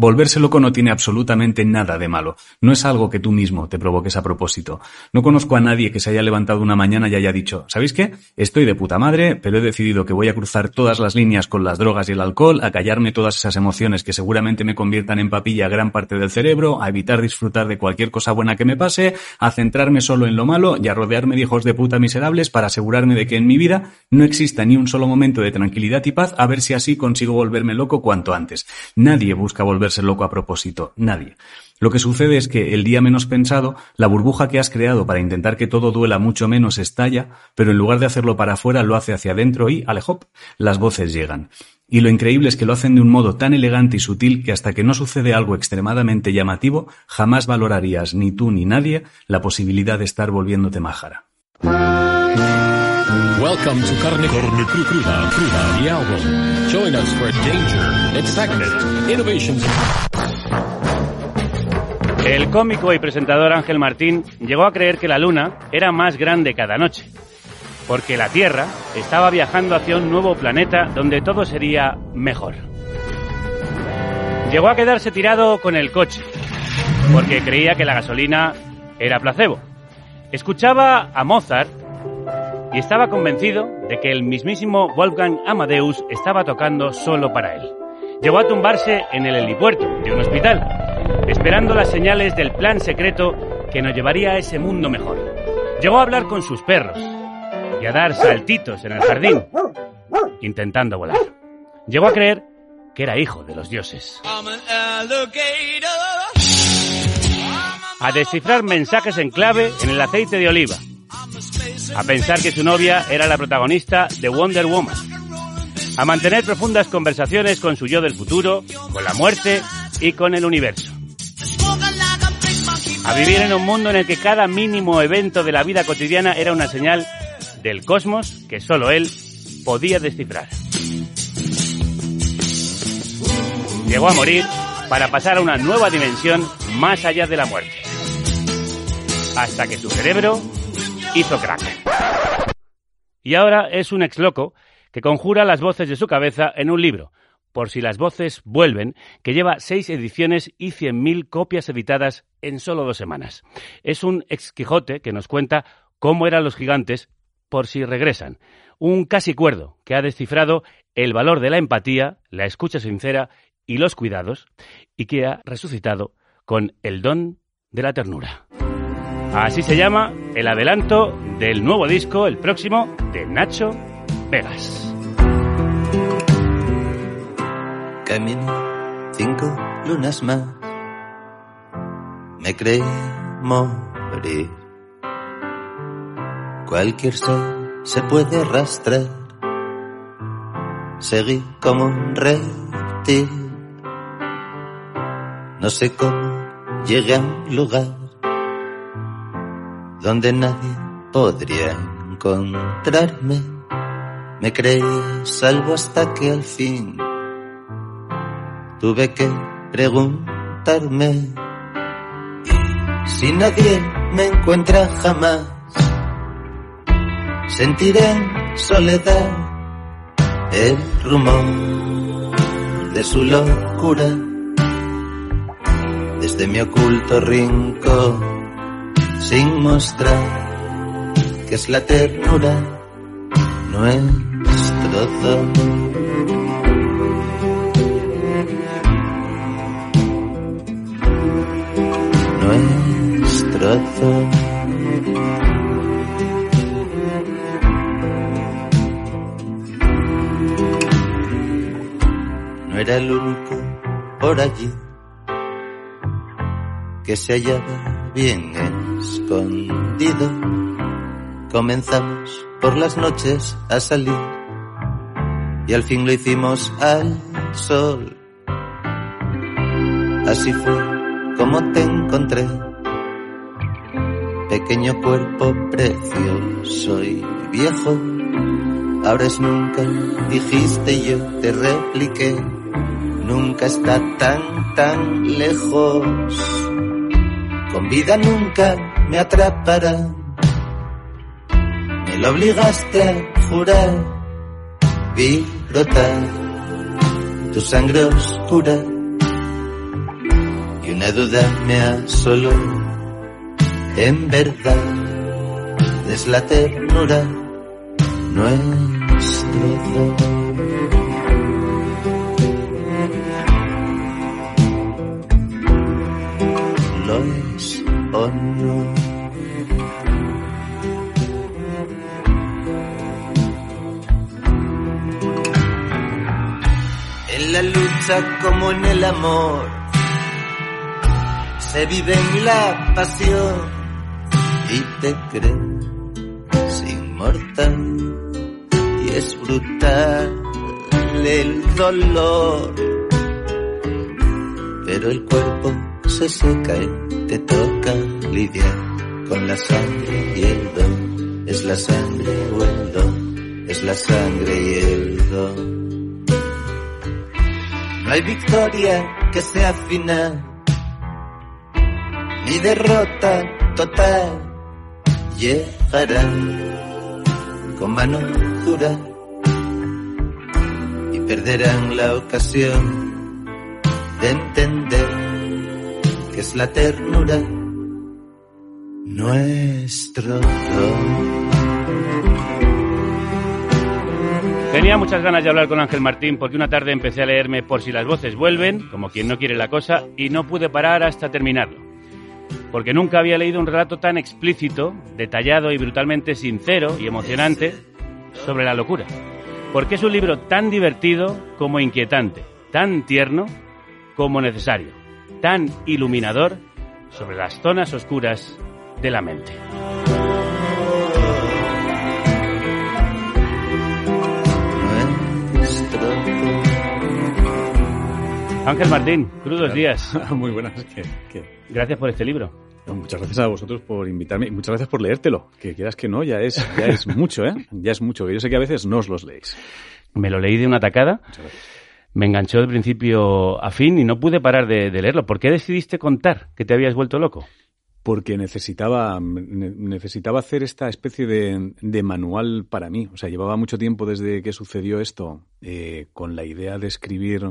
Volverse loco no tiene absolutamente nada de malo. No es algo que tú mismo te provoques a propósito. No conozco a nadie que se haya levantado una mañana y haya dicho, ¿sabéis qué? Estoy de puta madre, pero he decidido que voy a cruzar todas las líneas con las drogas y el alcohol, a callarme todas esas emociones que seguramente me conviertan en papilla gran parte del cerebro, a evitar disfrutar de cualquier cosa buena que me pase, a centrarme solo en lo malo y a rodearme de hijos de puta miserables para asegurarme de que en mi vida no exista ni un solo momento de tranquilidad y paz, a ver si así consigo volverme loco cuanto antes. Nadie busca volverse loco a propósito, nadie. Lo que sucede es que el día menos pensado, la burbuja que has creado para intentar que todo duela mucho menos estalla, pero en lugar de hacerlo para afuera lo hace hacia adentro y, alejop, las voces llegan. Y lo increíble es que lo hacen de un modo tan elegante y sutil que hasta que no sucede algo extremadamente llamativo, jamás valorarías ni tú ni nadie la posibilidad de estar volviéndote májara. Welcome to Carne, the album. Join us for danger, excitement, innovations. El cómico y presentador Ángel Martín llegó a creer que la Luna era más grande cada noche, porque la Tierra estaba viajando hacia un nuevo planeta donde todo sería mejor. Llegó a quedarse tirado con el coche, porque creía que la gasolina era placebo. Escuchaba a Mozart y estaba convencido de que el mismísimo Wolfgang Amadeus estaba tocando solo para él. Llegó a tumbarse en el helipuerto de un hospital, esperando las señales del plan secreto que nos llevaría a ese mundo mejor. Llegó a hablar con sus perros y a dar saltitos en el jardín, intentando volar. Llegó a creer que era hijo de los dioses. A descifrar mensajes en clave en el aceite de oliva. A pensar que su novia era la protagonista de Wonder Woman a mantener profundas conversaciones con su yo del futuro, con la muerte y con el universo. A vivir en un mundo en el que cada mínimo evento de la vida cotidiana era una señal del cosmos que solo él podía descifrar. Llegó a morir para pasar a una nueva dimensión más allá de la muerte. Hasta que su cerebro hizo crack. Y ahora es un ex loco que conjura las voces de su cabeza en un libro, por si las voces vuelven, que lleva seis ediciones y cien mil copias editadas en solo dos semanas. Es un ex Quijote que nos cuenta cómo eran los gigantes por si regresan. Un casi cuerdo que ha descifrado el valor de la empatía, la escucha sincera y los cuidados, y que ha resucitado con el don de la ternura. Así se llama el adelanto del nuevo disco, el próximo, de Nacho Vegas. Camino cinco lunas más. Me creí morir. Cualquier sol se puede arrastrar. Seguí como un reptil. No sé cómo llegué a un lugar donde nadie podría encontrarme. Me creí salvo hasta que al fin tuve que preguntarme si nadie me encuentra jamás. Sentiré en soledad el rumor de su locura desde mi oculto rincón sin mostrar que es la ternura no es nuestro No era el único por allí que se hallaba bien escondido. Comenzamos por las noches a salir y al fin lo hicimos al sol. Así fue como te encontré, pequeño cuerpo precioso y viejo. Ahora es nunca, dijiste yo te repliqué, nunca está tan, tan lejos. Con vida nunca me atrapará, me lo obligaste a jurar vi brotar tu sangre oscura. Una duda me asoló, en verdad es la ternura nuestro don. Lo es En la lucha como en el amor. Se vive en la pasión y te crees inmortal y es brutal el dolor. Pero el cuerpo se seca y te toca lidiar con la sangre y el don. Es la sangre o el don es la sangre y el don no hay victoria que sea final, ni derrota total. Llegarán con mano dura y perderán la ocasión de entender que es la ternura nuestro don. Tenía muchas ganas de hablar con Ángel Martín porque una tarde empecé a leerme Por si las voces vuelven, como quien no quiere la cosa, y no pude parar hasta terminarlo. Porque nunca había leído un relato tan explícito, detallado y brutalmente sincero y emocionante sobre la locura. Porque es un libro tan divertido como inquietante, tan tierno como necesario, tan iluminador sobre las zonas oscuras de la mente. Ángel Martín, crudos días. Muy buenas. Gracias por este libro. Muchas gracias a vosotros por invitarme y muchas gracias por leértelo. Que quieras que no, ya es, ya es mucho, ¿eh? Ya es mucho. Que yo sé que a veces no os los leéis. Me lo leí de una tacada, Muchas gracias. me enganchó de principio a fin y no pude parar de, de leerlo. ¿Por qué decidiste contar que te habías vuelto loco? Porque necesitaba, ne- necesitaba hacer esta especie de, de manual para mí. O sea, llevaba mucho tiempo desde que sucedió esto eh, con la idea de escribir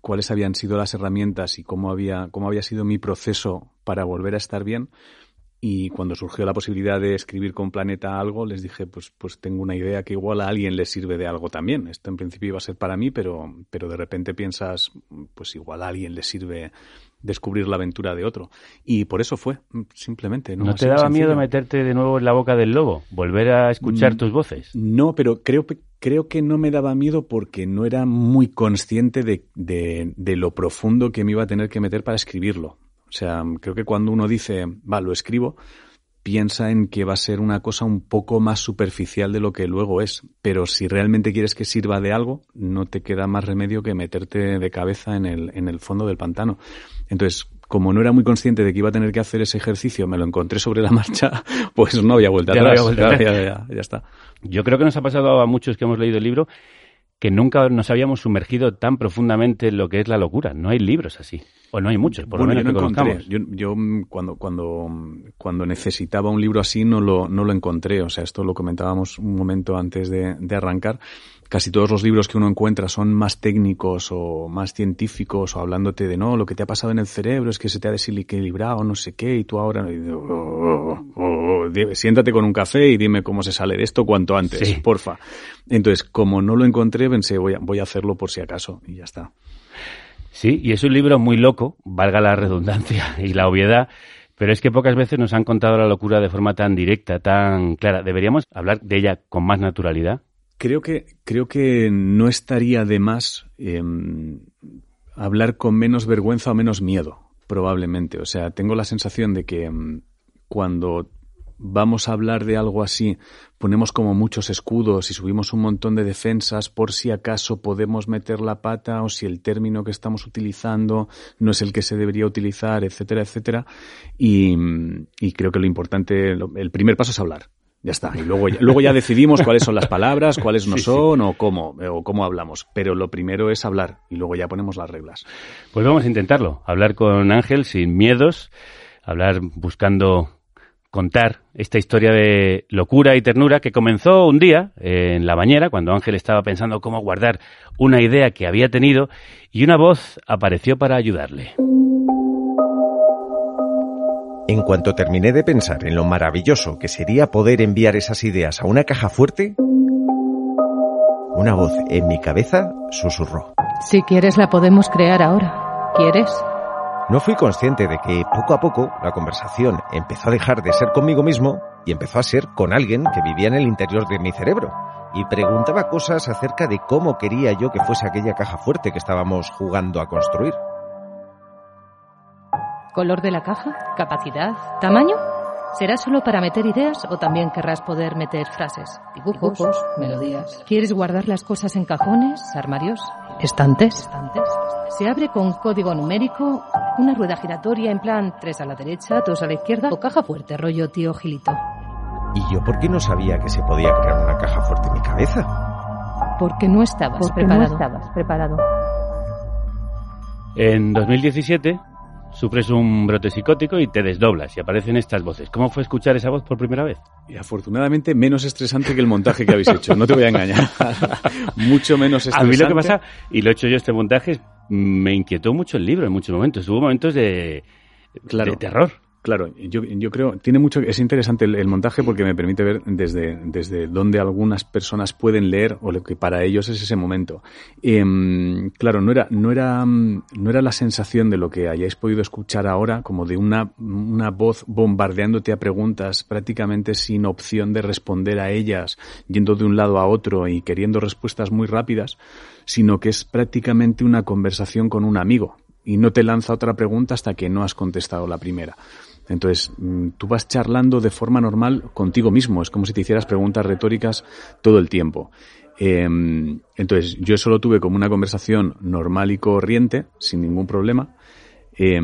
cuáles habían sido las herramientas y cómo había, cómo había sido mi proceso para volver a estar bien. Y cuando surgió la posibilidad de escribir con Planeta algo, les dije, pues, pues tengo una idea que igual a alguien le sirve de algo también. Esto en principio iba a ser para mí, pero, pero de repente piensas, pues igual a alguien le sirve descubrir la aventura de otro. Y por eso fue, simplemente. No, ¿No, te daba miedo meterte de nuevo en la boca del lobo? ¿Volver a escuchar Mm. tus voces? No, pero creo, pe- creo que no me daba miedo porque no era muy consciente de, de, lo profundo que me iba a tener que meter para escribirlo. O sea, creo que cuando uno dice, va, lo escribo, piensa en que va a ser una cosa un poco más superficial de lo que luego es. Pero si realmente quieres que sirva de algo, no te queda más remedio que meterte de cabeza en el, en el fondo del pantano. Entonces, como no era muy consciente de que iba a tener que hacer ese ejercicio, me lo encontré sobre la marcha, pues no había vuelta Ya no atrás. había vuelta Ya- atrás. ya- está. Yo creo que nos ha pasado a muchos que hemos leído el libro que nunca nos habíamos sumergido tan profundamente en lo que es la locura. No hay libros así. O no hay muchos, por Bueno, lo yo menos no que encontré. Yo, yo, mm, cuando, cuando, mm, cuando necesitaba un libro así no lo, no lo encontré. O sea, esto lo comentábamos un momento antes de, de arrancar. Casi todos los libros que uno encuentra son más técnicos o más científicos o hablándote de no, lo que te ha pasado en el cerebro es que se te ha desequilibrado, no sé qué, y tú ahora y "Oh, oh, oh, siéntate con un café y dime cómo se sale de esto cuanto antes, Sí. porfa. Entonces, como no lo encontré, pensé, voy a, voy a hacerlo por si acaso y ya está. Sí, y es un libro muy loco, valga la redundancia y la obviedad, pero es que pocas veces nos han contado la locura de forma tan directa, tan clara. ¿Deberíamos hablar de ella con más naturalidad? Creo que, creo que no estaría de más eh, hablar con menos vergüenza o menos miedo, probablemente. O sea, tengo la sensación de que mm, cuando vamos a hablar de algo así, ponemos como muchos escudos y subimos un montón de defensas por si acaso podemos meter la pata o si el término que estamos utilizando no es el que se debería utilizar, etcétera, etcétera. Y, creo que lo importante, el primer paso es hablar. Ya está. Y luego ya, luego ya decidimos cuáles son las palabras, cuáles no Sí, sí. son o cómo, o cómo hablamos. Pero lo primero es hablar y luego ya ponemos las reglas. Pues vamos a intentarlo, hablar con Ángel sin miedos, hablar buscando contar esta historia de locura y ternura que comenzó un día eh, en la bañera cuando Ángel estaba pensando cómo guardar una idea que había tenido y una voz apareció para ayudarle. En cuanto terminé de pensar en lo maravilloso que sería poder enviar esas ideas a una caja fuerte, una voz en mi cabeza susurró. Si quieres la podemos crear ahora. ¿Quieres? No fui consciente de que poco a poco la conversación empezó a dejar de ser conmigo mismo y empezó a ser con alguien que vivía en el interior de mi cerebro y preguntaba cosas acerca de cómo quería yo que fuese aquella caja fuerte que estábamos jugando a construir. ¿Color de la caja? ¿Capacidad? ¿Tamaño? ¿Será solo para meter ideas o también querrás poder meter frases, dibujos, melodías? ¿Quieres guardar las cosas en cajones, armarios, estantes? estantes? ¿Se abre con código numérico, una rueda giratoria en plan tres a la derecha, dos a la izquierda o caja fuerte, rollo tío Gilito? ¿Y yo por qué no sabía que se podía crear una caja fuerte en mi cabeza? Porque no estabas Porque preparado. no estabas preparado. En 2017 sufres un brote psicótico y te desdoblas y aparecen estas voces. ¿Cómo fue escuchar esa voz por primera vez? Y afortunadamente menos estresante que el montaje que habéis hecho, no te voy a engañar. Mucho menos A estresante. mí lo que pasa, y lo he hecho yo este montaje, me inquietó mucho el libro en muchos momentos. Hubo momentos de, Claro. de terror. Claro, yo, yo creo, tiene mucho, es interesante el, montaje porque me permite ver desde, desde dónde algunas personas pueden leer o lo que para ellos es ese momento. Em, claro, no era, no era, no era la sensación de lo que hayáis podido escuchar ahora, como de una, una voz bombardeándote a preguntas prácticamente sin opción de responder a ellas, yendo de un lado a otro y queriendo respuestas muy rápidas, sino que es prácticamente una conversación con un amigo y no te lanza otra pregunta hasta que no has contestado la primera. Entonces, mm, tú vas charlando de forma normal contigo mismo, es como si te hicieras preguntas retóricas todo el tiempo. Eh, entonces, yo solo tuve como una conversación normal y corriente, sin ningún problema, eh,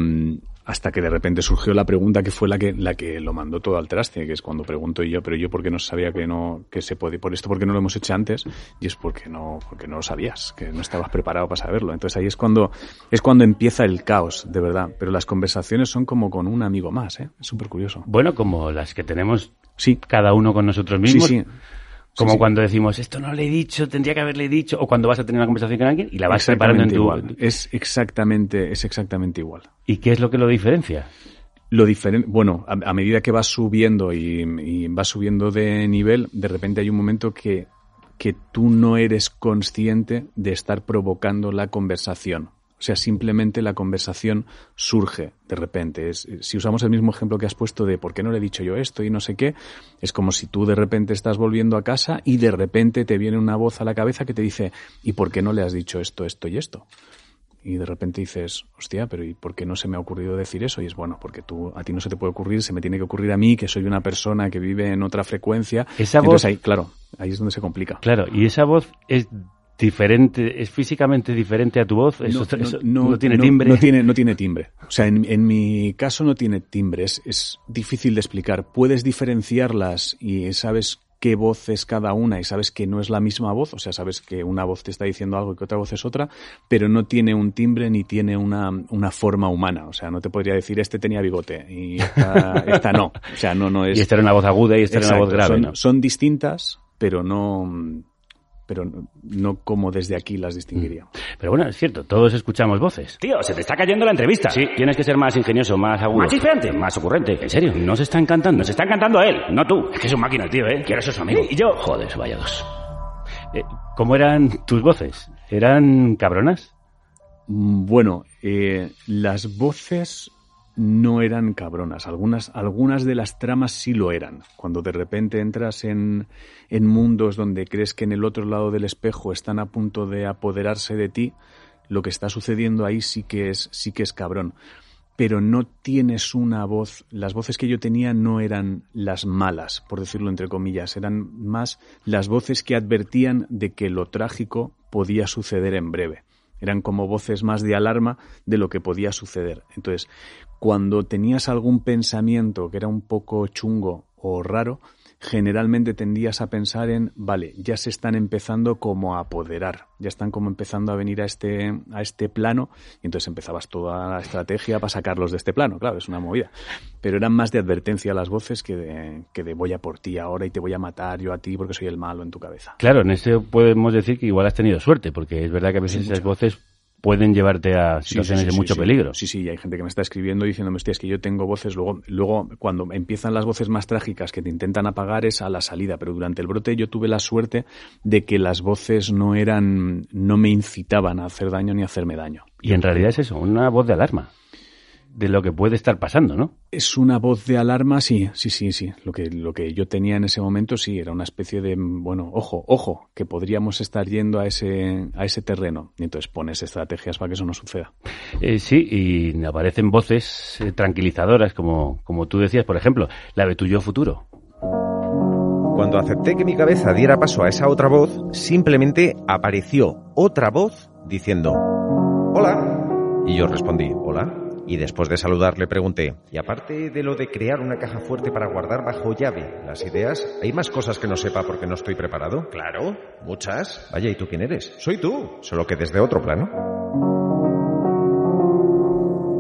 hasta que de repente surgió la pregunta que fue la que, la que lo mandó todo al traste, que es cuando pregunto yo, pero yo porque no sabía que no, que se podía, por esto porque no lo hemos hecho antes, y es porque no, porque no lo sabías, que no estabas preparado para saberlo. Entonces ahí es cuando, es cuando empieza el caos, de verdad. Pero las conversaciones son como con un amigo más, ¿eh? Es súper curioso. Bueno, como las que tenemos Sí, cada uno con nosotros sí, mismos. sí. Como Sí, sí. cuando decimos, esto no le he dicho, tendría que haberle dicho, o cuando vas a tener una conversación con alguien y la vas preparando en tu... igual. Es exactamente, es exactamente igual. ¿Y qué es lo que lo diferencia? Lo diferente, bueno, a, a medida que vas subiendo y, y vas subiendo de nivel, de repente hay un momento que, que tú no eres consciente de estar provocando la conversación. O sea, simplemente la conversación surge de repente. Es, si usamos el mismo ejemplo que has puesto de por qué no le he dicho yo esto y no sé qué, es como si tú de repente estás volviendo a casa y de repente te viene una voz a la cabeza que te dice, ¿y por qué no le has dicho esto, esto y esto? y de repente dices, hostia, pero ¿y por qué no se me ha ocurrido decir eso? Y es bueno, porque tú, a ti no se te puede ocurrir, se me tiene que ocurrir a mí, que soy una persona que vive en otra frecuencia. Esa Entonces voz- ahí, claro, ahí es donde se complica. Claro, y esa voz es diferente, es físicamente diferente a tu voz, eso, eso no, tiene timbre. No tiene, no tiene timbre. O sea, en, en mi caso no tiene timbre. Es, es difícil de explicar. Puedes diferenciarlas y sabes qué voz es cada una y sabes que no es la misma voz, o sea, sabes que una voz te está diciendo algo y que otra voz es otra, pero no tiene un timbre ni tiene una, una forma humana. O sea, no te podría decir este tenía bigote y esta, esta no. O sea, no, no es. Y esta era una voz aguda y esta era una voz grave, son, ¿no? son distintas, pero no, pero no, como desde aquí las distinguiría. Pero bueno, es cierto, todos escuchamos voces. Tío, se te está cayendo la entrevista. Sí, tienes que ser más ingenioso, más agudo. Más chispeante, más ocurrente. En serio, no se está encantando. Nos está encantando a él, no tú. Es que es un máquina el tío, ¿eh? Quiero ser su amigo. Y yo, joder, vaya dos. Eh, ¿Cómo eran tus voces? ¿Eran cabronas? Mm, Bueno, eh, las voces no eran cabronas. Algunas, algunas de las tramas sí lo eran. Cuando de repente entras en, en mundos donde crees que en el otro lado del espejo están a punto de apoderarse de ti, lo que está sucediendo ahí sí que es, sí que es cabrón. Pero no tienes una voz. Las voces que yo tenía no eran las malas, por decirlo entre comillas. Eran más las voces que advertían de que lo trágico podía suceder en breve eran como voces más de alarma de lo que podía suceder. Entonces, cuando tenías algún pensamiento que era un poco chungo o raro, generalmente tendías a pensar en, vale, ya se están empezando como a apoderar, ya están como empezando a venir a este, a este plano, y entonces empezabas toda la estrategia para sacarlos de este plano, claro, es una movida. Pero eran más de advertencia las voces que de, que de voy a por ti ahora y te voy a matar yo a ti porque soy el malo en tu cabeza. Claro, en eso podemos decir que igual has tenido suerte, porque es verdad que a veces esas voces pueden llevarte a situaciones sí, sí, de mucho peligro. Sí, sí, hay gente que me está escribiendo diciéndome, hostia, es que yo tengo voces, luego, luego cuando empiezan las voces más trágicas que te intentan apagar es a la salida, pero durante el brote yo tuve la suerte de que las voces no eran, no me incitaban a hacer daño ni a hacerme daño. Y en realidad es eso, una voz de alarma de lo que puede estar pasando, ¿no? Es una voz de alarma, sí, sí, sí, sí. Lo que, lo que yo tenía en ese momento, sí, era una especie de, bueno, ojo, ojo, que podríamos estar yendo a ese, a ese terreno. Y entonces pones estrategias para que eso no suceda. Eh, sí, y aparecen voces eh, tranquilizadoras, como, como tú decías, por ejemplo, la de tu yo futuro. Cuando acepté que mi cabeza diera paso a esa otra voz, simplemente apareció otra voz diciendo, hola. Y yo respondí, hola. Y después de saludar le pregunté, y aparte de lo de crear una caja fuerte para guardar bajo llave las ideas, ¿hay más cosas que no sepa porque no estoy preparado? Claro, muchas. Vaya, ¿y tú quién eres? Soy tú, solo que desde otro plano.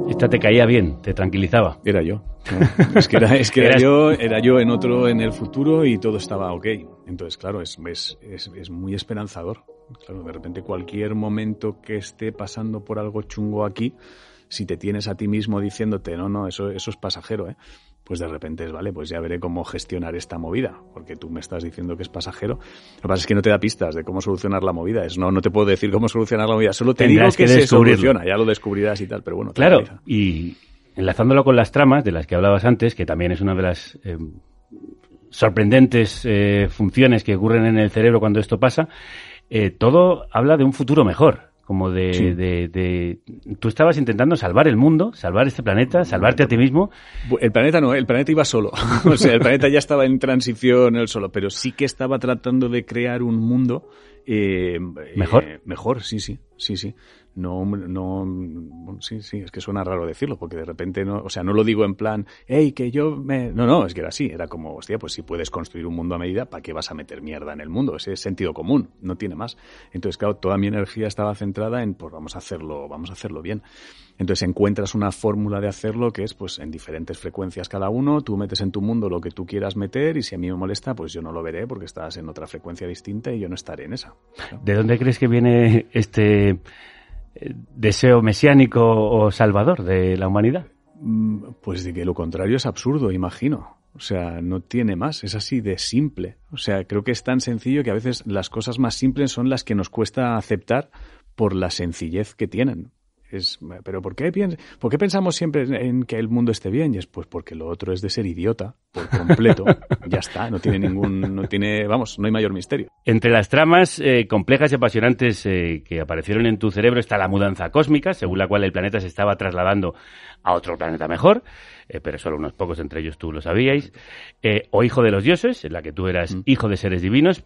Esta te caía bien, te tranquilizaba. Era yo. ¿no? Es que era, es que era Eras- yo, era yo en otro, en el futuro y todo estaba ok. Entonces, claro, es, es, es, es muy esperanzador. Claro, de repente cualquier momento que esté pasando por algo chungo aquí, si te tienes a ti mismo diciéndote, no, no, eso, eso es pasajero, ¿eh? pues de repente es, vale, pues ya veré cómo gestionar esta movida, porque tú me estás diciendo que es pasajero. Lo que pasa es que no te da pistas de cómo solucionar la movida. Es, no, no te puedo decir cómo solucionar la movida, solo te Tendrás digo que, que se soluciona, ya lo descubrirás y tal, pero bueno. Claro, y enlazándolo con las tramas de las que hablabas antes, que también es una de las eh, sorprendentes eh, funciones que ocurren en el cerebro cuando esto pasa, eh, todo habla de un futuro mejor. Como de, Sí. de, de- Tú estabas intentando salvar el mundo, salvar este planeta, salvarte a ti mismo. El planeta no, el planeta iba solo. O sea, el planeta ya estaba en transición él solo, pero sí que estaba tratando de crear un mundo eh, ¿Mejor? eh, mejor, sí, sí, sí, sí. No, no, sí, sí, es que suena raro decirlo, porque de repente no, o sea, no lo digo en plan, hey, que yo me, no, no, es que era así, era como, hostia, pues si puedes construir un mundo a medida, ¿para qué vas a meter mierda en el mundo? Ese es sentido común, no tiene más. Entonces, claro, toda mi energía estaba centrada en, pues vamos a hacerlo, vamos a hacerlo bien. Entonces encuentras una fórmula de hacerlo que es pues en diferentes frecuencias cada uno, tú metes en tu mundo lo que tú quieras meter y si a mí me molesta, pues yo no lo veré porque estás en otra frecuencia distinta y yo no estaré en esa. ¿De dónde crees que viene este deseo mesiánico o salvador de la humanidad? Mm, Pues de que lo contrario es absurdo, imagino. O sea, no tiene más, es así de simple. O sea, creo que es tan sencillo que a veces las cosas más simples son las que nos cuesta aceptar por la sencillez que tienen. Es, pero ¿por qué, piens- ¿por qué pensamos siempre en- que el mundo esté bien? Y es pues porque lo otro es de ser idiota por completo. ya está, no tiene ningún, no tiene, vamos, no hay mayor misterio. Entre las tramas eh, complejas y apasionantes eh, que aparecieron en tu cerebro está la mudanza cósmica, según la cual el planeta se estaba trasladando a otro planeta mejor, eh, pero solo unos pocos entre ellos tú lo sabíais, o Hijo de los Dioses, en la que tú eras hijo de seres divinos,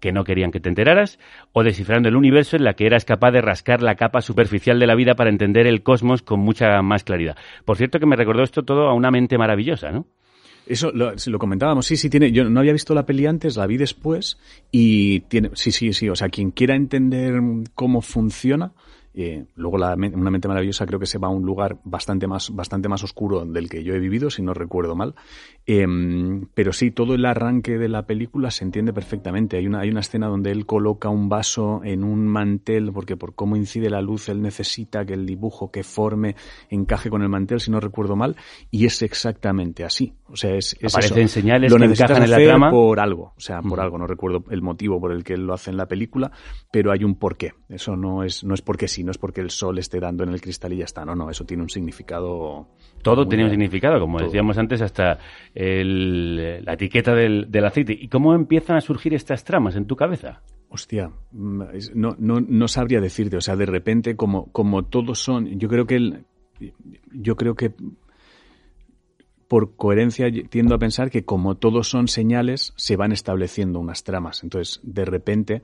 que no querían que te enteraras, o Descifrando el Universo, en la que eras capaz de rascar la capa superficial de la vida para entender el cosmos con mucha más claridad. Por cierto que me recordó esto todo a una mente maravillosa, ¿no? Eso lo, comentábamos, sí, sí tiene. Yo no había visto la peli antes, la vi después y tiene, sí, sí, sí. O sea, quien quiera entender cómo funciona, eh, luego la, una mente maravillosa creo que se va a un lugar bastante más, bastante más oscuro del que yo he vivido, si no recuerdo mal. Em, pero sí, todo el arranque de la película se entiende perfectamente. Hay una, hay una escena donde él coloca un vaso en un mantel, porque por cómo incide la luz, él necesita que el dibujo que forme encaje con el mantel, si no recuerdo mal, y es exactamente así. O sea, es, es Aparecen eso. señales Lo que necesitas encajan en la trama. por algo, o sea, por algo. No recuerdo el motivo por el que él lo hace en la película, pero hay un porqué. Eso no es, no es porque sí, no es porque el sol esté dando en el cristal y ya está. No, no, eso tiene un significado. Todo tenía un significado, como Todo. decíamos antes, hasta el- la etiqueta del, del aceite. ¿Y cómo empiezan a surgir estas tramas en tu cabeza? Hostia, mm, no, no, no sabría decirte, o sea, de repente como, como todos son, yo creo que el, yo creo que por coherencia tiendo a pensar que como todos son señales, se van estableciendo unas tramas. Entonces, de repente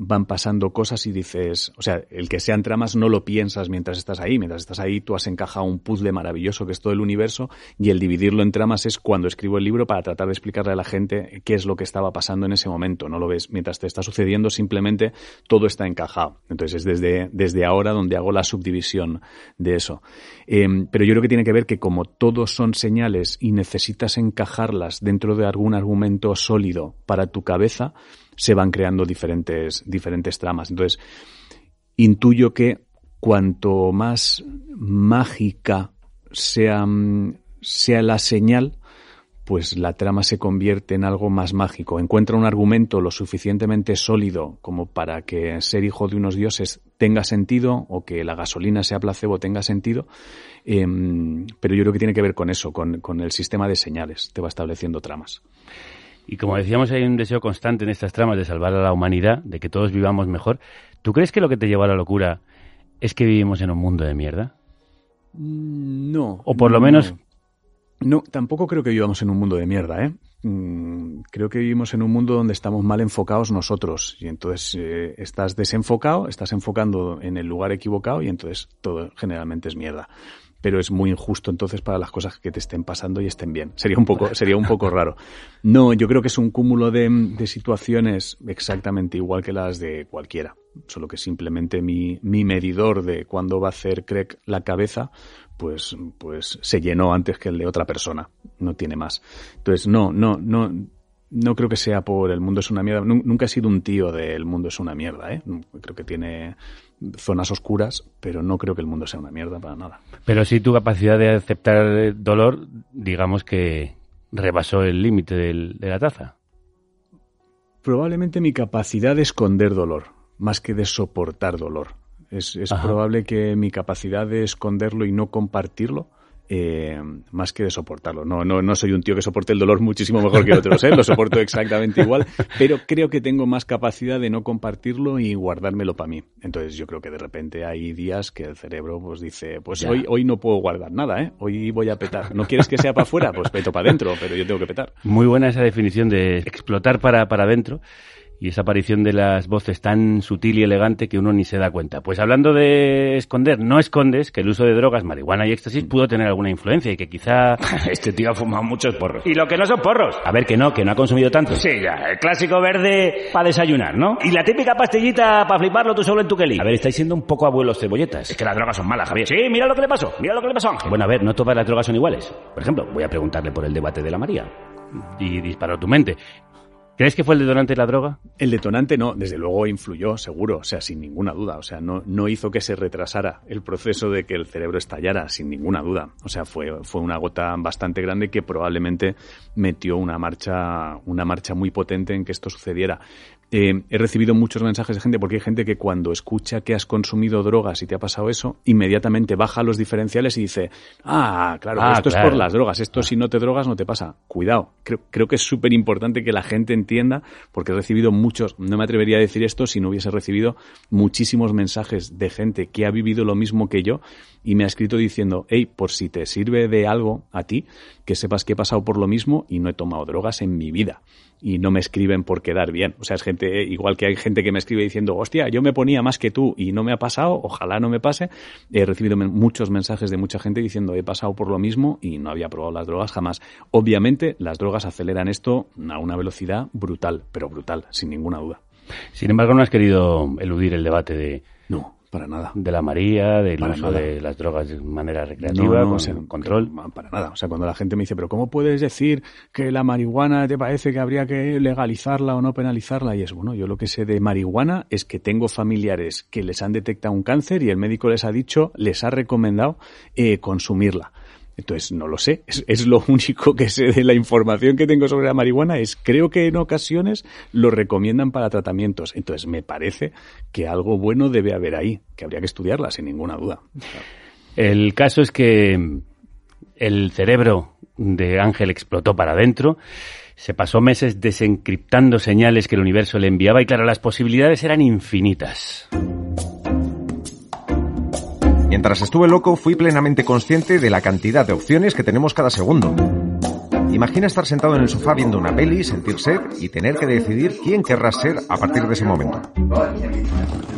van pasando cosas y dices, o sea, el que sean tramas no lo piensas mientras estás ahí, mientras estás ahí tú has encajado un puzzle maravilloso que es todo el universo y el dividirlo en tramas es cuando escribo el libro para tratar de explicarle a la gente qué es lo que estaba pasando en ese momento, no lo ves mientras te está sucediendo, simplemente todo está encajado. Entonces es desde, desde ahora donde hago la subdivisión de eso. Eh, pero yo creo que tiene que ver que como todos son señales y necesitas encajarlas dentro de algún argumento sólido para tu cabeza, se van creando diferentes, diferentes tramas. Entonces, intuyo que cuanto más mágica sea, sea la señal, pues la trama se convierte en algo más mágico. Encuentra un argumento lo suficientemente sólido como para que ser hijo de unos dioses tenga sentido o que la gasolina sea placebo tenga sentido. Em, pero yo creo que tiene que ver con eso, con, con el sistema de señales. Te va estableciendo tramas. Y como decíamos, hay un deseo constante en estas tramas de salvar a la humanidad, de que todos vivamos mejor. ¿Tú crees que lo que te lleva a la locura es que vivimos en un mundo de mierda? Mm, No. O por lo menos No, tampoco creo que vivamos en un mundo de mierda, ¿eh? Mm, Creo que vivimos en un mundo donde estamos mal enfocados nosotros y entonces eh, estás desenfocado, estás enfocando en el lugar equivocado y entonces todo generalmente es mierda. Pero es muy injusto entonces para las cosas que te estén pasando y estén bien. Sería un poco, sería un poco raro. No, yo creo que es un cúmulo de, de situaciones exactamente igual que las de cualquiera. Solo que simplemente mi, mi medidor de cuándo va a hacer Craig la cabeza, pues, pues se llenó antes que el de otra persona. No tiene más. Entonces, no, no, no, no creo que sea por el mundo es una mierda. Nu- Nunca he sido un tío de el mundo es una mierda, ¿eh? Creo que tiene zonas oscuras, pero no creo que el mundo sea una mierda para nada. Pero sí tu capacidad de aceptar dolor, digamos que rebasó el límite del- de la taza. Probablemente mi capacidad de esconder dolor, más que de soportar dolor. Es, es probable que mi capacidad de esconderlo y no compartirlo, eh, más que de soportarlo. No, no, no soy un tío que soporte el dolor muchísimo mejor que otros, ¿eh? lo soporto exactamente igual, pero creo que tengo más capacidad de no compartirlo y guardármelo para mí. Entonces yo creo que de repente hay días que el cerebro pues dice, pues Ya. hoy, hoy no puedo guardar nada, ¿eh? hoy voy a petar. ¿No quieres que sea para afuera? Pues peto para adentro, pero yo tengo que petar. Muy buena esa definición de explotar para, para adentro y esa aparición de las voces tan sutil y elegante que uno ni se da cuenta. Pues hablando de esconder, no escondes que el uso de drogas, marihuana y éxtasis pudo tener alguna influencia y que quizá... Este tío ha fumado muchos porros. Y lo que no son porros. A ver, que no, que no ha consumido tanto. Sí, ya, el clásico verde para desayunar, ¿no? Y la típica pastillita para fliparlo tú solo en tu Kelly. A ver, estáis siendo un poco abuelos cebolletas. Es que las drogas son malas, Javier. Sí, mira lo que le pasó. Mira lo que le pasó Ángel. Bueno, a ver, no todas las drogas son iguales. Por ejemplo, voy a preguntarle por el debate de la María. Y disparó tu mente. ¿Crees que fue el detonante de la droga? El detonante no, desde luego influyó, seguro, o sea, sin ninguna duda. O sea, no, no hizo que se retrasara el proceso de que el cerebro estallara, sin ninguna duda. O sea, fue, fue una gota bastante grande que probablemente metió una marcha, una marcha muy potente en que esto sucediera. Eh, he recibido muchos mensajes de gente porque hay gente que cuando escucha que has consumido drogas y te ha pasado eso, inmediatamente baja los diferenciales y dice, ah, claro, Ah, esto claro. es por las drogas, esto si no te drogas no te pasa. Cuidado, creo, creo que es súper importante que la gente entienda, porque he recibido muchos, no me atrevería a decir esto si no hubiese recibido muchísimos mensajes de gente que ha vivido lo mismo que yo y me ha escrito diciendo, hey, por si te sirve de algo a ti, que sepas que he pasado por lo mismo y no he tomado drogas en mi vida. Y no me escriben por quedar bien. O sea, es gente, igual que hay gente que me escribe diciendo, hostia, yo me ponía más que tú y no me ha pasado, ojalá no me pase. He recibido muchos mensajes de mucha gente diciendo, he pasado por lo mismo y no había probado las drogas jamás. Obviamente, las drogas aceleran esto a una velocidad brutal, pero brutal, sin ninguna duda. Sin embargo, no has querido eludir el debate de, No, para nada. de la María, del Para uso nada. de las drogas de manera recreativa, No, no, con o sea, control. Para nada. O sea, cuando la gente me dice, pero ¿cómo puedes decir que la marihuana te parece que habría que legalizarla o no penalizarla? Y es, bueno, yo lo que sé de marihuana es que tengo familiares que les han detectado un cáncer y el médico les ha dicho, les ha recomendado eh, consumirla. Entonces, no lo sé. Es, lo único que sé de la información que tengo sobre la marihuana. Es, creo que en ocasiones lo recomiendan para tratamientos. Entonces, me parece que algo bueno debe haber ahí, que habría que estudiarla, sin ninguna duda. El caso es que el cerebro de Ángel explotó para adentro. Se pasó meses desencriptando señales que el universo le enviaba y claro, las posibilidades eran infinitas. Mientras estuve loco, fui plenamente consciente de la cantidad de opciones que tenemos cada segundo. Imagina estar sentado en el sofá viendo una peli, sentir sed y tener que decidir quién querrás ser a partir de ese momento.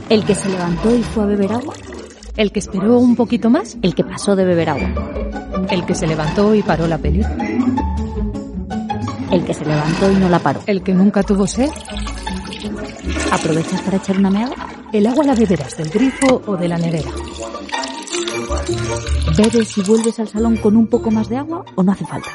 El que se levantó y fue a beber agua. ¿El que esperó un poquito más? El que pasó de beber agua. ¿El que se levantó y paró la peli? El que se levantó y no la paró. ¿El que nunca tuvo sed? ¿Aprovechas para echar una meada? ¿El agua la beberás del grifo o de la nevera? ¿Bebes y vuelves al salón con un poco más de agua o no hace falta?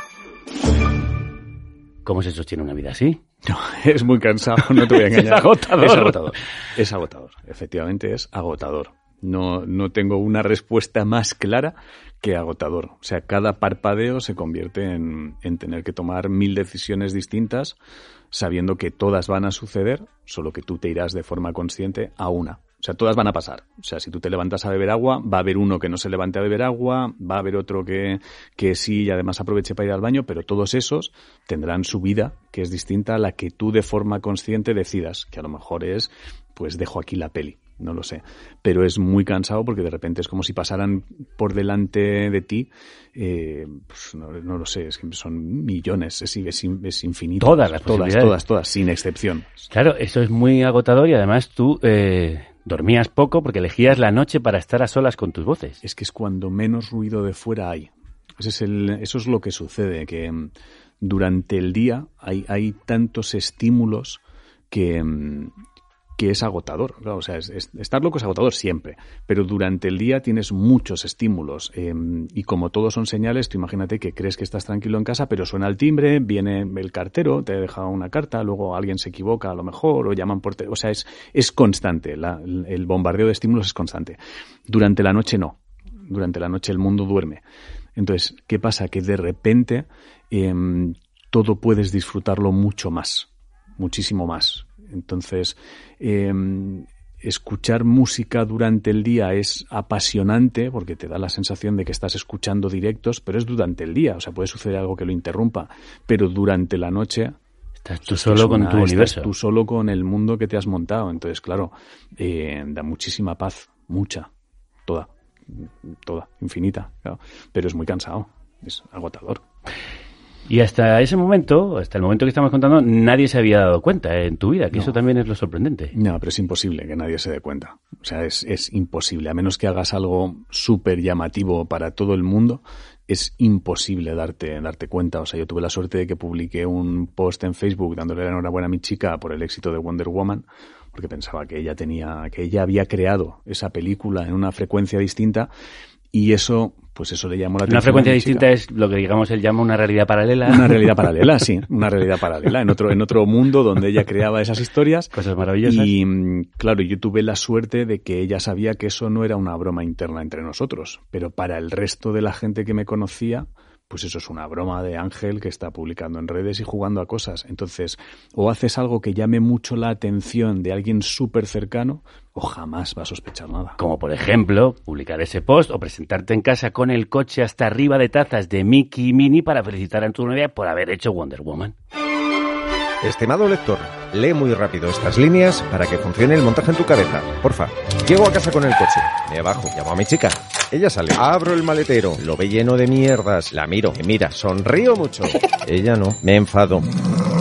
¿Cómo se sostiene una vida así? No, es muy cansado, no te voy a engañar. Es agotador. Es agotador. Es agotador. Efectivamente es agotador. No, no tengo una respuesta más clara que agotador. O sea, cada parpadeo se convierte en, en tener que tomar mil decisiones distintas sabiendo que todas van a suceder, solo que tú te irás de forma consciente a una. O sea, todas van a pasar. O sea, si tú te levantas a beber agua, va a haber uno que no se levante a beber agua, va a haber otro que, que sí y además aproveche para ir al baño, pero todos esos tendrán su vida, que es distinta a la que tú de forma consciente decidas, que a lo mejor es, pues dejo aquí la peli no lo sé. Pero es muy cansado porque de repente es como si pasaran por delante de ti, eh, pues no, no, lo sé, es que son millones, es, es, es infinito. Todas las Todas, todas, todas, sin excepción. Claro, eso es muy agotador y además tú eh, dormías poco porque elegías la noche para estar a solas con tus voces. Es que es cuando menos ruido de fuera hay. Ese es el, eso es lo que sucede, que mm, durante el día hay, hay tantos estímulos que, mm, que es agotador. O sea, es, es, estar loco es agotador siempre, pero durante el día tienes muchos estímulos eh, y como todos son señales, tú imagínate que crees que estás tranquilo en casa, pero suena el timbre, viene el cartero, te deja una carta, luego alguien se equivoca a lo mejor o llaman por... O sea, es, es constante, la, el bombardeo de estímulos es constante. Durante la noche no. Durante la noche el mundo duerme. Entonces, ¿qué pasa? Que de repente eh, todo puedes disfrutarlo mucho más, muchísimo más. Entonces, eh, escuchar música durante el día es apasionante porque te da la sensación de que estás escuchando directos, pero es durante el día, o sea, puede suceder algo que lo interrumpa, pero durante la noche Estás tú solo con una, tu universo. Tú solo con el mundo que te has montado. Entonces, claro, eh, da muchísima paz, mucha, toda, toda, infinita. Claro. Pero es muy cansado, es agotador. Y hasta ese momento, hasta el momento que estamos contando, nadie se había dado cuenta en tu vida, que no. eso también es lo sorprendente. No, pero es imposible que nadie se dé cuenta. O sea, es, es imposible. A menos que hagas algo súper llamativo para todo el mundo, es imposible darte, darte cuenta. O sea, yo tuve la suerte de que publiqué un post en Facebook dándole la enhorabuena a mi chica por el éxito de Wonder Woman, porque pensaba que ella tenía, que ella había creado esa película en una frecuencia distinta y eso pues eso le llamó la atención. Una frecuencia distinta es lo que digamos él llama una realidad paralela. Una realidad paralela, sí, una realidad paralela en otro en otro mundo donde ella creaba esas historias, cosas maravillosas. Y claro, yo tuve la suerte de que ella sabía que eso no era una broma interna entre nosotros, pero para el resto de la gente que me conocía, pues eso es una broma de Ángel que está publicando en redes y jugando a cosas. Entonces, o haces algo que llame mucho la atención de alguien súper cercano, o jamás va a sospechar nada. Como por ejemplo, publicar ese post o presentarte en casa con el coche hasta arriba de tazas de Mickey y Minnie para felicitar a tu novia por haber hecho Wonder Woman. Estimado lector, lee muy rápido estas líneas para que funcione el montaje en tu cabeza. Porfa, llego a casa con el coche, me bajo, llamo a mi chica. Ella sale, abro el maletero, lo ve lleno de mierdas, la miro, y mira, sonrío mucho. Ella no, me enfado.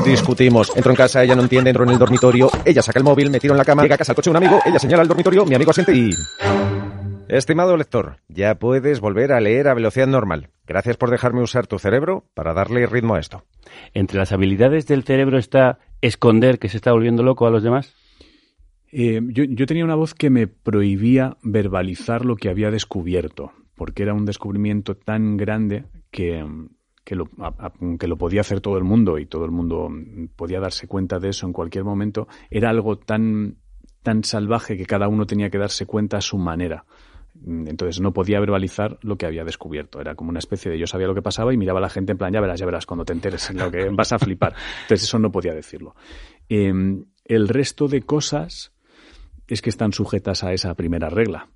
Discutimos, entro en casa, ella no entiende, entro en el dormitorio, ella saca el móvil, me tiro en la cama, llega a casa al coche un amigo, ella señala al dormitorio, mi amigo asiente y... Estimado lector, ya puedes volver a leer a velocidad normal. Gracias por dejarme usar tu cerebro para darle ritmo a esto. ¿Entre las habilidades del cerebro está esconder que se está volviendo loco a los demás? Eh, yo, yo, tenía una voz que me prohibía verbalizar lo que había descubierto, porque era un descubrimiento tan grande que, que, lo, a, que lo podía hacer todo el mundo y todo el mundo podía darse cuenta de eso en cualquier momento. Era algo tan, tan salvaje que cada uno tenía que darse cuenta a su manera. Entonces no podía verbalizar lo que había descubierto. Era como una especie de yo sabía lo que pasaba y miraba a la gente en plan, ya verás, ya verás, cuando te enteres en lo que vas a flipar. Entonces eso no podía decirlo. Eh, el resto de cosas es que están sujetas a esa primera regla,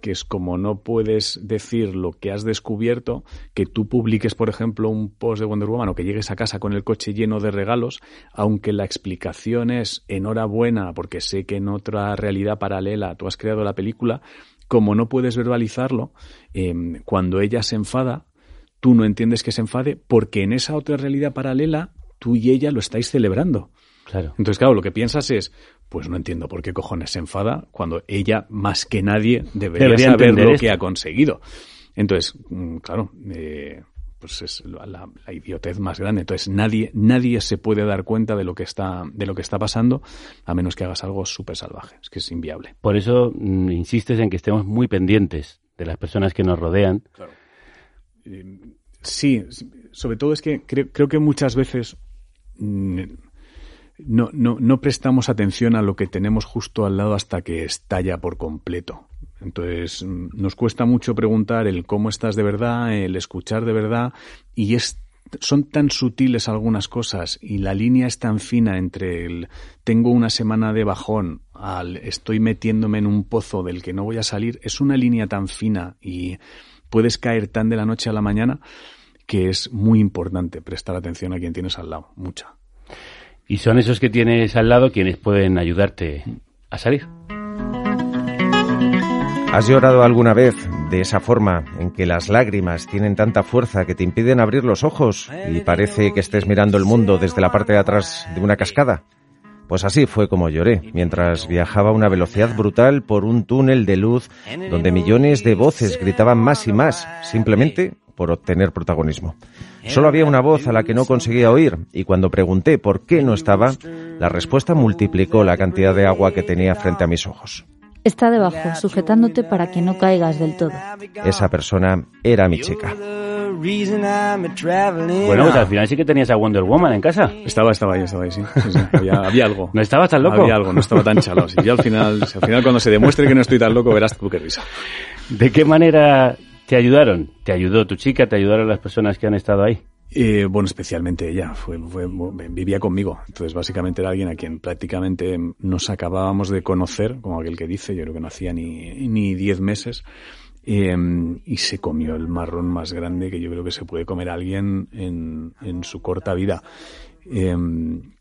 que es como no puedes decir lo que has descubierto, que tú publiques, por ejemplo, un post de Wonder Woman o que llegues a casa con el coche lleno de regalos, aunque la explicación es enhorabuena porque sé que en otra realidad paralela tú has creado la película, como no puedes verbalizarlo, eh, cuando ella se enfada, tú no entiendes que se enfade porque en esa otra realidad paralela tú y ella lo estáis celebrando. Claro. Entonces, claro, lo que piensas es, pues no entiendo por qué cojones se enfada cuando ella, más que nadie, debería, debería saber lo esto. que ha conseguido. Entonces, mm, claro, eh, pues es la, la, la, idiotez más grande. Entonces, nadie, nadie se puede dar cuenta de lo que está, de lo que está pasando, a menos que hagas algo súper salvaje. Es que es inviable. Por eso mmm, insistes en que estemos muy pendientes de las personas que nos rodean. Claro. Eh, sí, sobre todo es que creo, creo que muchas veces mmm, no, no, no prestamos atención a lo que tenemos justo al lado hasta que estalla por completo. Entonces, mm, nos cuesta mucho preguntar el cómo estás de verdad, el escuchar de verdad, y es son tan sutiles algunas cosas y la línea es tan fina entre el tengo una semana de bajón al estoy metiéndome en un pozo del que no voy a salir, es una línea tan fina y puedes caer tan de la noche a la mañana que es muy importante prestar atención a quien tienes al lado, mucha. Y son esos que tienes al lado quienes pueden ayudarte a salir. ¿Has llorado alguna vez de esa forma en que las lágrimas tienen tanta fuerza que te impiden abrir los ojos y parece que estés mirando el mundo desde la parte de atrás de una cascada? Pues así fue como lloré, mientras viajaba a una velocidad brutal por un túnel de luz donde millones de voces gritaban más y más, simplemente por obtener protagonismo. Solo había una voz a la que no conseguía oír y cuando pregunté por qué no estaba, la respuesta multiplicó la cantidad de agua que tenía frente a mis ojos. Está debajo, sujetándote para que no caigas del todo. Esa persona era mi chica. Bueno, pues al final sí que tenías a Wonder Woman en casa. Estaba, estaba ahí, estaba ahí, sí. Sí, sí, Había, había algo. ¿No estabas tan loco? Había algo, no estaba tan chalado. Y yo al final, si al final cuando se demuestre que no estoy tan loco, verás tú qué risa. ¿De qué manera te ayudaron? ¿Te ayudó tu chica? ¿Te ayudaron las personas que han estado ahí? Eh, bueno, especialmente ella, fue, fue- vivía conmigo. Entonces, básicamente era alguien a quien prácticamente nos acabábamos de conocer, como aquel que dice, yo creo que no hacía ni, ni diez meses. eh, y se comió el marrón más grande que yo creo que se puede comer alguien en, en su corta vida. Eh,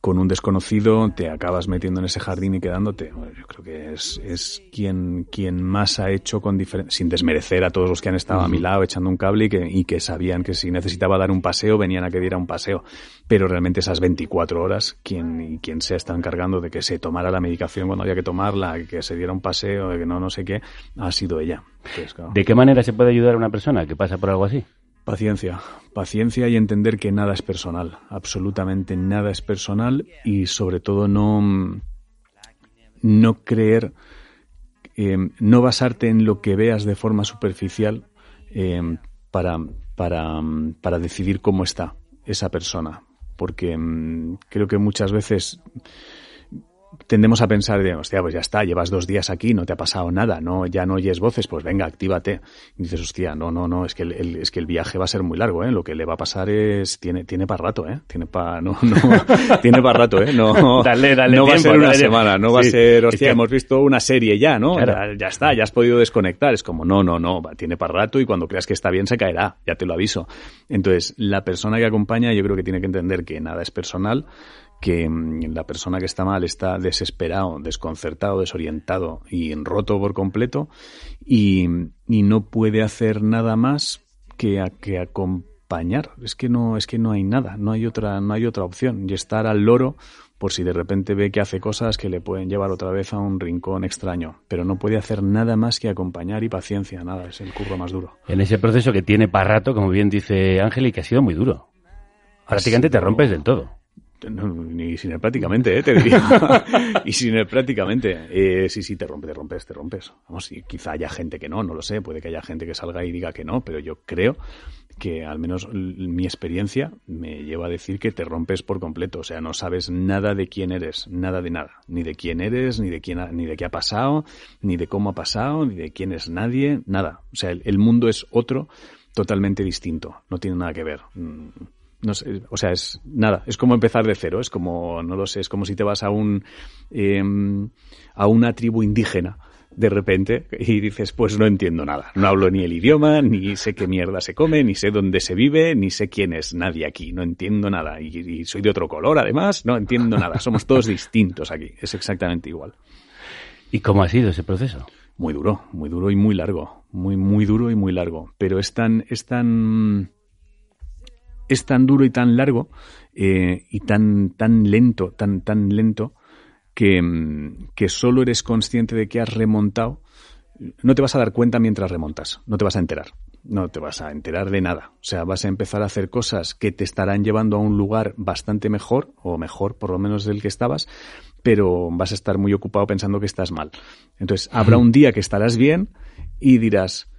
con un desconocido te acabas metiendo en ese jardín y quedándote. Bueno, yo creo que es, es quien, quien más ha hecho con sin desmerecer a todos los que han estado a mi lado echando un cable y que, y que sabían que si necesitaba dar un paseo venían a que diera un paseo. Pero realmente esas 24 horas, quien, y quien se está encargando de que se tomara la medicación cuando había que tomarla, que se diera un paseo, de que no, no sé qué, ha sido ella. Entonces, claro. ¿De qué manera se puede ayudar a una persona que pasa por algo así? Paciencia, paciencia y entender que nada es personal, absolutamente nada es personal y sobre todo no, no creer, eh, no basarte en lo que veas de forma superficial eh, para, para, mm, para decidir cómo está esa persona, porque mm, creo que muchas veces tendemos a pensar de, hostia, pues ya está, llevas dos días aquí, no te ha pasado nada, no, ya no oyes voces, pues venga, actívate. Y dices, hostia, no, no, no, es que el, el- es que el viaje va a ser muy largo, ¿eh? Lo que le va a pasar es, tiene, tiene para rato, ¿eh? Tiene para, no, no, tiene para rato, ¿eh? No, Dale, dale no va a ser una dale semana, no va a ser, es hostia, que- hemos visto una serie ya, ¿no? Claro. Ya, ya está, ya has podido desconectar. Es como, no, no, no, va, tiene para rato y cuando creas que está bien se caerá, ya te lo aviso. Entonces, la persona que acompaña yo creo que tiene que entender que nada es personal, que mm, la persona que está mal está desesperado, desconcertado, desorientado y roto por completo y, y no puede hacer nada más que, a- que acompañar. Es que no, es que no hay nada, no hay otra, no hay otra opción. Y estar al loro por si de repente ve que hace cosas que le pueden llevar otra vez a un rincón extraño. Pero no puede hacer nada más que acompañar y paciencia, nada, es el curro más duro. En ese proceso que tiene para rato, como bien dice Ángel, y que ha sido muy duro. Prácticamente te rompes del todo. No, ni sin él prácticamente, ¿eh? te diría. y sin él prácticamente. Eh, sí, sí, te rompes, te rompes, te rompes. Vamos, y quizá haya gente que no, no lo sé. Puede que haya gente que salga y diga que no, pero yo creo que al menos mi experiencia me lleva a decir que te rompes por completo. O sea, no sabes nada de quién eres, nada de nada. Ni de quién eres, ni de quién ha- ni de qué ha pasado, ni de cómo ha pasado, ni de quién es nadie, nada. O sea, el, el mundo es otro totalmente distinto. No tiene nada que ver. Mm, no sé, o sea, es nada, es como empezar de cero, es como, no lo sé, es como si te vas a un, em, a una tribu indígena de repente y dices, pues no entiendo nada, no hablo ni el idioma, ni sé qué mierda se come, ni sé dónde se vive, ni sé quién es nadie aquí, no entiendo nada y, y soy de otro color además, no entiendo nada, somos todos distintos aquí, es exactamente igual. ¿Y cómo ha sido ese proceso? Muy duro, muy duro y muy largo. Muy, muy duro y muy largo. Pero es tan, es tan, es tan duro y tan largo eh, y tan, tan lento, tan, tan lento que, mm, que solo eres consciente de que has remontado. No te vas a dar cuenta mientras remontas, no te vas a enterar. No te vas a enterar de nada. O sea, vas a empezar a hacer cosas que te estarán llevando a un lugar bastante mejor, o mejor por lo menos del que estabas, pero vas a estar muy ocupado pensando que estás mal. Entonces, habrá un día que estarás bien y dirás,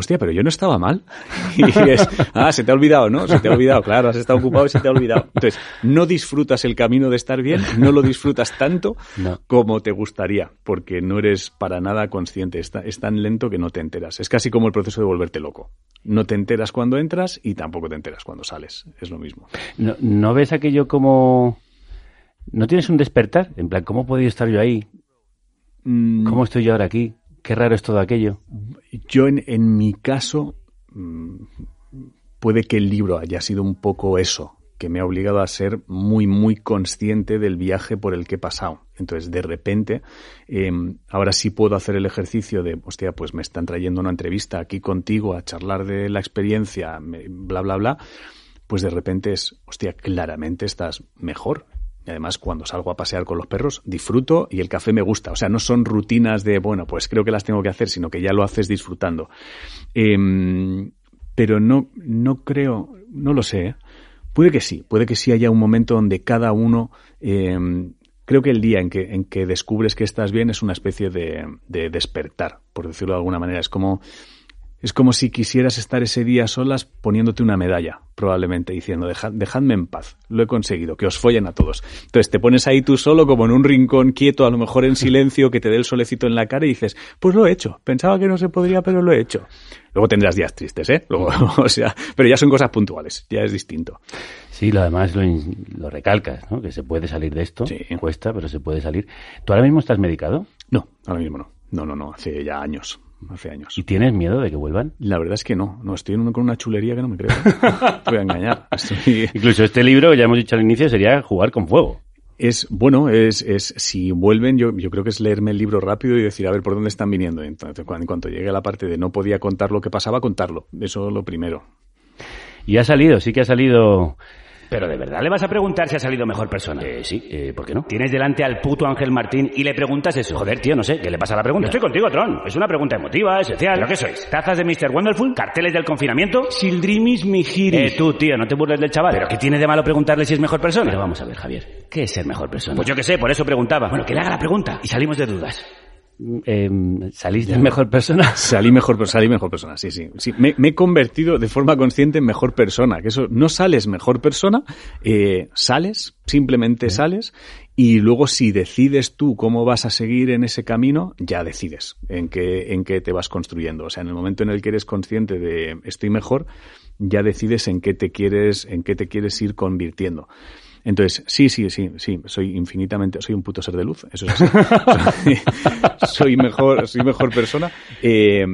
hostia, pero yo no estaba mal. Y es, ah, se te ha olvidado, ¿no? Se te ha olvidado, claro, has estado ocupado y se te ha olvidado. Entonces, no disfrutas el camino de estar bien, no lo disfrutas tanto No. como te gustaría, porque no eres para nada consciente. Está- es tan lento que no te enteras. Es casi como el proceso de volverte loco. No te enteras cuando entras y tampoco te enteras cuando sales. Es lo mismo. ¿No, no ves aquello como... ¿No tienes un despertar? En plan, ¿cómo he podido estar yo ahí? Mm, ¿Cómo estoy yo ahora aquí? Qué raro es todo aquello. Yo en, mi caso, mm, puede que el libro haya sido un poco eso, que me ha obligado a ser muy, muy consciente del viaje por el que he pasado. Entonces, de repente, eh, ahora sí puedo hacer el ejercicio de, hostia, pues me están trayendo una entrevista aquí contigo a charlar de la experiencia, bla, bla, bla. Pues de repente es, hostia, claramente estás mejor. Además, cuando salgo a pasear con los perros, disfruto y el café me gusta. O sea, no son rutinas de, bueno, pues creo que las tengo que hacer, sino que ya lo haces disfrutando. Em, pero no, no creo, no lo sé. ¿eh? Puede que sí, puede que sí haya un momento donde cada uno, em, creo que el día en que, en que descubres que estás bien es una especie de, de despertar, por decirlo de alguna manera. Es como, es como si quisieras estar ese día solas poniéndote una medalla, probablemente, diciendo, "Dejad- dejadme en paz, lo he conseguido, que os follen a todos. Entonces te pones ahí tú solo, como en un rincón quieto, a lo mejor en silencio, que te dé el solecito en la cara y dices, pues lo he hecho, pensaba que no se podría, pero lo he hecho. Luego tendrás días tristes, ¿eh? Luego, o sea, pero ya son cosas puntuales, ya es distinto. Sí, lo además lo recalcas, ¿no? Que se puede salir de esto. Sí. Cuesta, pero se puede salir. ¿Tú ahora mismo estás medicado? No, ahora mismo no. No, no, no, hace ya años, hace años. ¿Y tienes miedo de que vuelvan? La verdad es que no, no, estoy con una chulería que no me creo. Te voy a engañar. Estoy- Incluso este libro, ya hemos dicho al inicio, sería jugar con fuego. Es, bueno, es, es, si vuelven, yo, yo creo que es leerme el libro rápido y decir, a ver, ¿por dónde están viniendo? Entonces, cuando, en cuanto llegue a la parte de no podía contar lo que pasaba, contarlo. Eso es lo primero. Y ha salido, sí que ha salido... Pero de verdad le vas a preguntar si ha salido mejor persona. Eh, sí, eh, ¿por qué no? Tienes delante al puto Ángel Martín y le preguntas eso. Joder, tío, no sé, ¿qué le pasa a la pregunta? Estoy contigo, Tron. Es una pregunta emotiva, esencial. ¿Pero qué sois? ¿Tazas de Mr. Wonderful? ¿Carteles del confinamiento? Sildrimis migiris. Eh, tú, tío, no te burles del chaval. ¿Pero qué tiene de malo preguntarle si es mejor persona? Pero vamos a ver, Javier, ¿qué es ser mejor persona? Pues yo qué sé, por eso preguntaba. Bueno, que le haga la pregunta y salimos de dudas. Eh, ¿Saliste mejor persona? Salí mejor, salí mejor persona, sí, sí. sí me, me he convertido de forma consciente en mejor persona. Que eso, no sales mejor persona, eh, sales, simplemente sales, y luego si decides tú cómo vas a seguir en ese camino, ya decides en qué, en qué te vas construyendo. O sea, en el momento en el que eres consciente de estoy mejor, ya decides en qué te quieres, en qué te quieres ir convirtiendo. Entonces, sí, sí, sí, sí, soy infinitamente, soy un puto ser de luz, eso es así. soy, mejor, soy mejor persona, eh,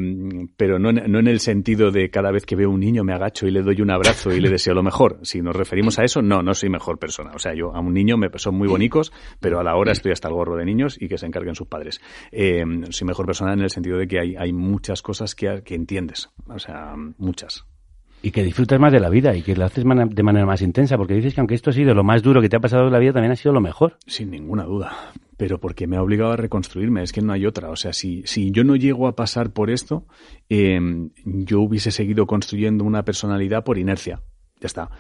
pero no, en- no en el sentido de cada vez que veo un niño me agacho y le doy un abrazo y le deseo lo mejor. Si nos referimos a eso, no, no soy mejor persona. O sea, yo a un niño me son muy bonitos, pero a la hora estoy hasta el gorro de niños y que se encarguen sus padres. Eh, soy mejor persona en el sentido de que hay, hay muchas cosas que, que entiendes, o sea, muchas. Y que disfrutas más de la vida y que lo haces de manera más intensa, porque dices que aunque esto ha sido lo más duro que te ha pasado en la vida, también ha sido lo mejor. Sin ninguna duda. Pero porque me ha obligado a reconstruirme, es que no hay otra. O sea, si, si yo no llego a pasar por esto, eh, yo hubiese seguido construyendo una personalidad por inercia. Ya está.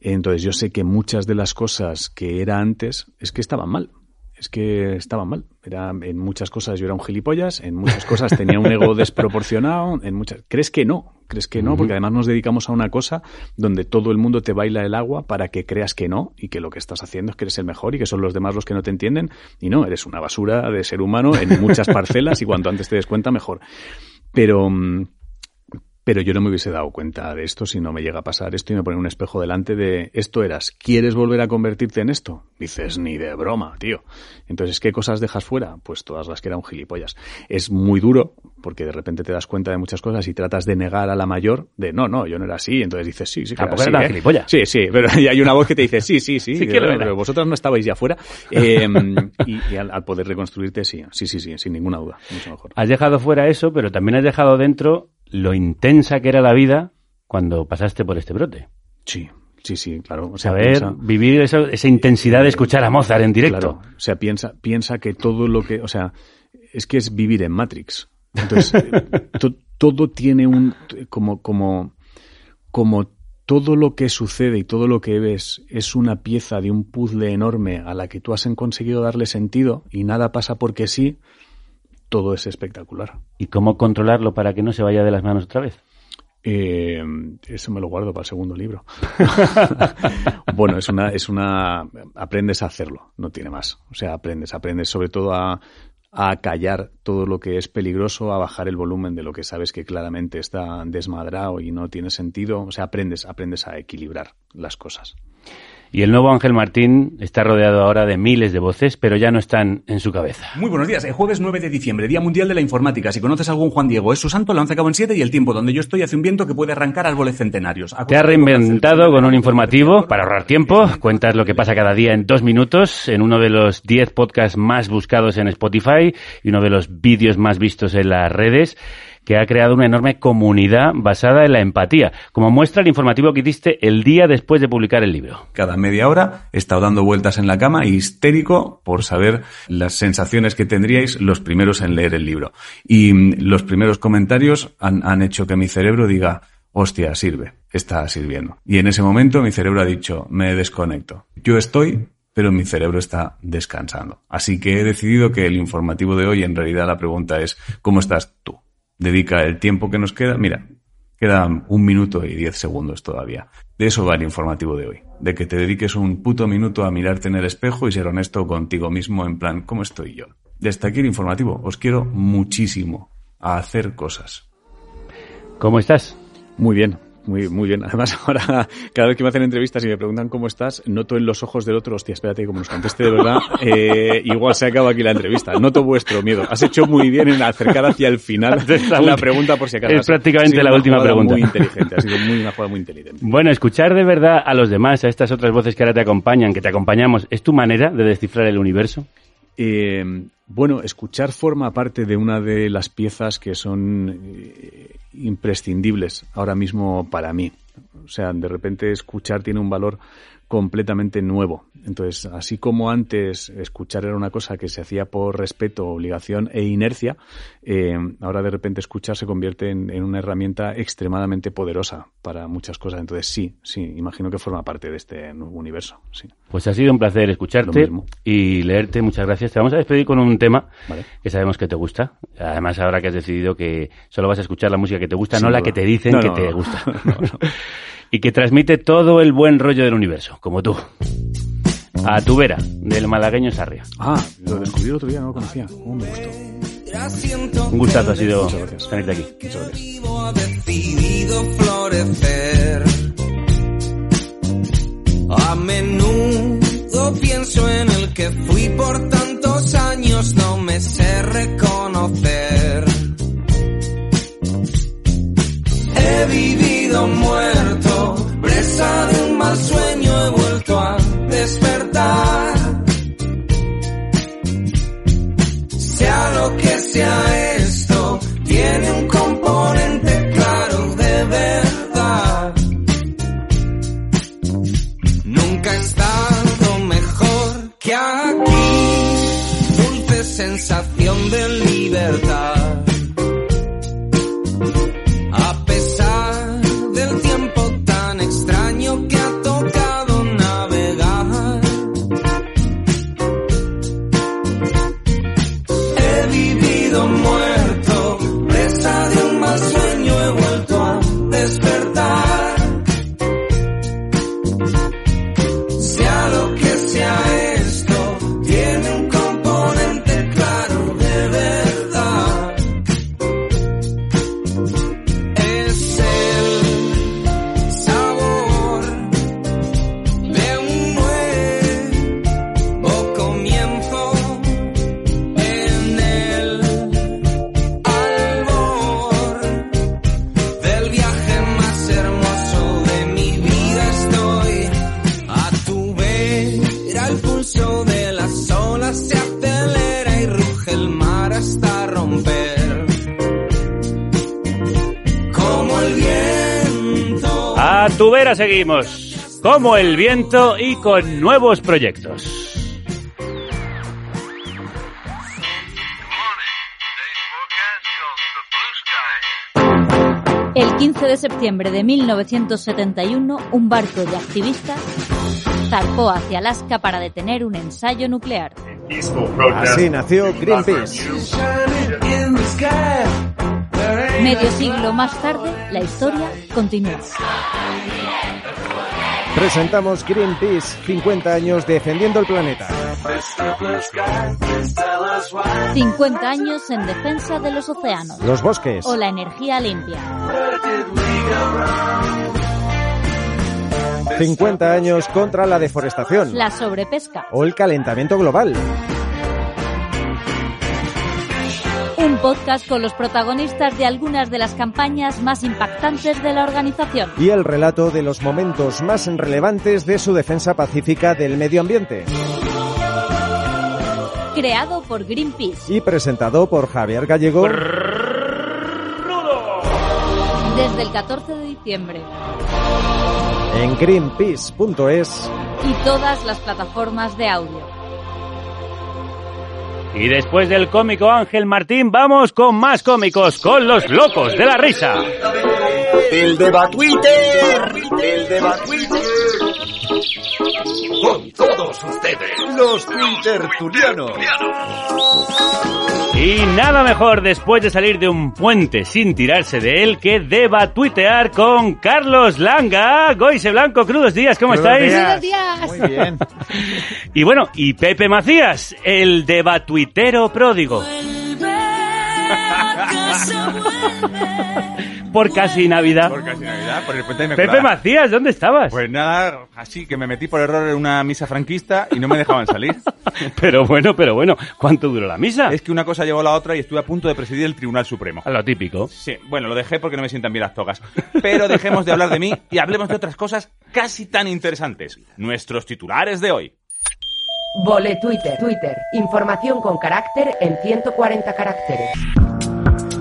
Entonces yo sé que muchas de las cosas que era antes es que estaban mal. Es que estaban mal. Era, en muchas cosas yo era un gilipollas, en muchas cosas tenía un ego desproporcionado, en muchas... ¿Crees que no? ¿Crees que no? Porque además nos dedicamos a una cosa donde todo el mundo te baila el agua para que creas que no y que lo que estás haciendo es que eres el mejor y que son los demás los que no te entienden. Y no, eres una basura de ser humano en muchas parcelas y cuanto antes te des cuenta, mejor. Pero... mm, pero yo no me hubiese dado cuenta de esto si no me llega a pasar esto y me pone un espejo delante de esto eras. ¿Quieres volver a convertirte en esto? Dices, ni de broma, tío. Entonces, ¿qué cosas dejas fuera? Pues todas las que eran gilipollas. Es muy duro porque de repente te das cuenta de muchas cosas y tratas de negar a la mayor de no, no, yo no era así. Entonces dices, sí, sí, que Tampoco era era así, ¿eh? gilipollas. Sí, sí, pero hay una voz que te dice, sí, sí, sí, Sí era. pero vosotros no estabais ya fuera. Eh, y y al, al poder reconstruirte, sí, sí, sí, sí, sin ninguna duda, mucho mejor. Has dejado fuera eso, pero también has dejado dentro lo intensa que era la vida cuando pasaste por este brote. Sí, sí, sí, claro. O sea, Saber piensa- vivir eso- esa intensidad de escuchar a Mozart en directo. Claro, o sea, piensa, piensa que todo lo que, o sea, es que es vivir en Matrix. Entonces, eh, to- todo tiene un, como, como, como todo lo que sucede y todo lo que ves es una pieza de un puzzle enorme a la que tú has conseguido darle sentido y nada pasa porque sí, todo es espectacular. ¿Y cómo controlarlo para que no se vaya de las manos otra vez? Eh, eso me lo guardo para el segundo libro. bueno, es una, es una, aprendes a hacerlo, no tiene más. O sea, aprendes, aprendes sobre todo a, a callar todo lo que es peligroso, a bajar el volumen de lo que sabes que claramente está desmadrado y no tiene sentido. O sea, aprendes, aprendes a equilibrar las cosas. Y el nuevo Ángel Martín está rodeado ahora de miles de voces, pero ya no están en su cabeza. Muy buenos días. El jueves 9 de diciembre, Día Mundial de la Informática. Si conoces a algún Juan Diego, es su santo, lanza cabo en 7 y el tiempo donde yo estoy hace un viento que puede arrancar árboles centenarios. Te has reinventado con un informativo para ahorrar tiempo. Cuentas lo que pasa cada día en dos minutos en uno de los 10 podcasts más buscados en Spotify y uno de los vídeos más vistos en las redes que ha creado una enorme comunidad basada en la empatía, como muestra el informativo que hiciste el día después de publicar el libro. Cada media hora he estado dando vueltas en la cama, histérico por saber las sensaciones que tendríais los primeros en leer el libro. Y mm, los primeros comentarios han, han hecho que mi cerebro diga, hostia, sirve, está sirviendo. Y en ese momento mi cerebro ha dicho, me desconecto. Yo estoy, pero mi cerebro está descansando. Así que he decidido que el informativo de hoy en realidad la pregunta es, ¿cómo estás tú? Dedica el tiempo que nos queda. Mira, quedan un minuto y diez segundos todavía. De eso va el informativo de hoy. De que te dediques un puto minuto a mirarte en el espejo y ser honesto contigo mismo en plan, ¿cómo estoy yo? Desde aquí el informativo. Os quiero muchísimo a hacer cosas. ¿Cómo estás? Muy bien. Muy, muy bien. Además, ahora, cada vez que me hacen entrevistas y me preguntan cómo estás, noto en los ojos del otro, hostia, espérate, como nos conteste de verdad, eh, igual se acaba aquí la entrevista. Noto vuestro miedo. Has hecho muy bien en acercar hacia el final la pregunta por si acaso. Es prácticamente la última pregunta. Muy inteligente, ha sido muy, una jugada muy inteligente. Bueno, escuchar de verdad a los demás, a estas otras voces que ahora te acompañan, que te acompañamos, ¿es tu manera de descifrar el universo? Eh, bueno, escuchar forma parte de una de las piezas que son eh, imprescindibles ahora mismo para mí. O sea, de repente escuchar tiene un valor completamente nuevo. Entonces, así como antes escuchar era una cosa que se hacía por respeto, obligación e inercia, eh, ahora de repente escuchar se convierte en, en, una herramienta extremadamente poderosa para muchas cosas. Entonces, sí, sí, imagino que forma parte de este nuevo universo. Sí. Pues ha sido un placer escucharte y leerte. Muchas gracias. Te vamos a despedir con un tema vale. que sabemos que te gusta. Además, ahora que has decidido que solo vas a escuchar la música que te gusta, Sin no duda. la que te dicen no, que no, te gusta. y que transmite todo el buen rollo del universo, como tú. A tu vera, del malagueño Sarria. Ah, lo descubrí el otro día, no lo conocía. Oh, me gustó. Un gustazo ha sido tenerte aquí. Muchas gracias. Ha decidido florecer. A menudo pienso en el que fui por tantos años, no me sé reconocer. He vivido muerto, de un mal sueño, he vuelto a despertar. Sea lo que sea esto, tiene un componente claro de verdad. Nunca he estado mejor que aquí, dulce sensación de libertad. Seguimos, como el viento y con nuevos proyectos. El 15 de septiembre de 1971, un barco de activistas zarpó hacia Alaska para detener un ensayo nuclear. Así nació Greenpeace. Medio siglo más tarde, la historia continúa. Presentamos Greenpeace, 50 años defendiendo el planeta. 50 años en defensa de los océanos. Los bosques. O la energía limpia. 50 años contra la deforestación. La sobrepesca. O el calentamiento global. Un podcast con los protagonistas de algunas de las campañas más impactantes de la organización. Y el relato de los momentos más relevantes de su defensa pacífica del medio ambiente. Creado por Greenpeace. Y presentado por Javier Gallego. Desde el 14 de diciembre. En greenpeace.es. Y todas las plataformas de audio. Y después del cómico Ángel Martín, vamos con más cómicos, con los locos de la risa. El de el de. Con todos ustedes, los twittertulianos. Y nada mejor después de salir de un puente sin tirarse de él que deba tuitear con Carlos Langa. Goise Blanco, crudos días, ¿cómo estáis? Buenos días. Muy bien. Y bueno, y Pepe Macías, el debatuitero pródigo. Por casi Navidad. Por casi Navidad, por el puente de Pepe. Macías, ¿dónde estabas? Pues nada, así que me metí por error en una misa franquista y no me dejaban salir. Pero bueno, pero bueno, ¿cuánto duró la misa? Es que una cosa llevó a la otra y estuve a punto de presidir el Tribunal Supremo. A lo típico. Sí, bueno, lo dejé porque no me sientan bien las togas. Pero dejemos de hablar de mí y hablemos de otras cosas casi tan interesantes. Nuestros titulares de hoy. Vole Twitter, Twitter. Información con carácter en 140 caracteres.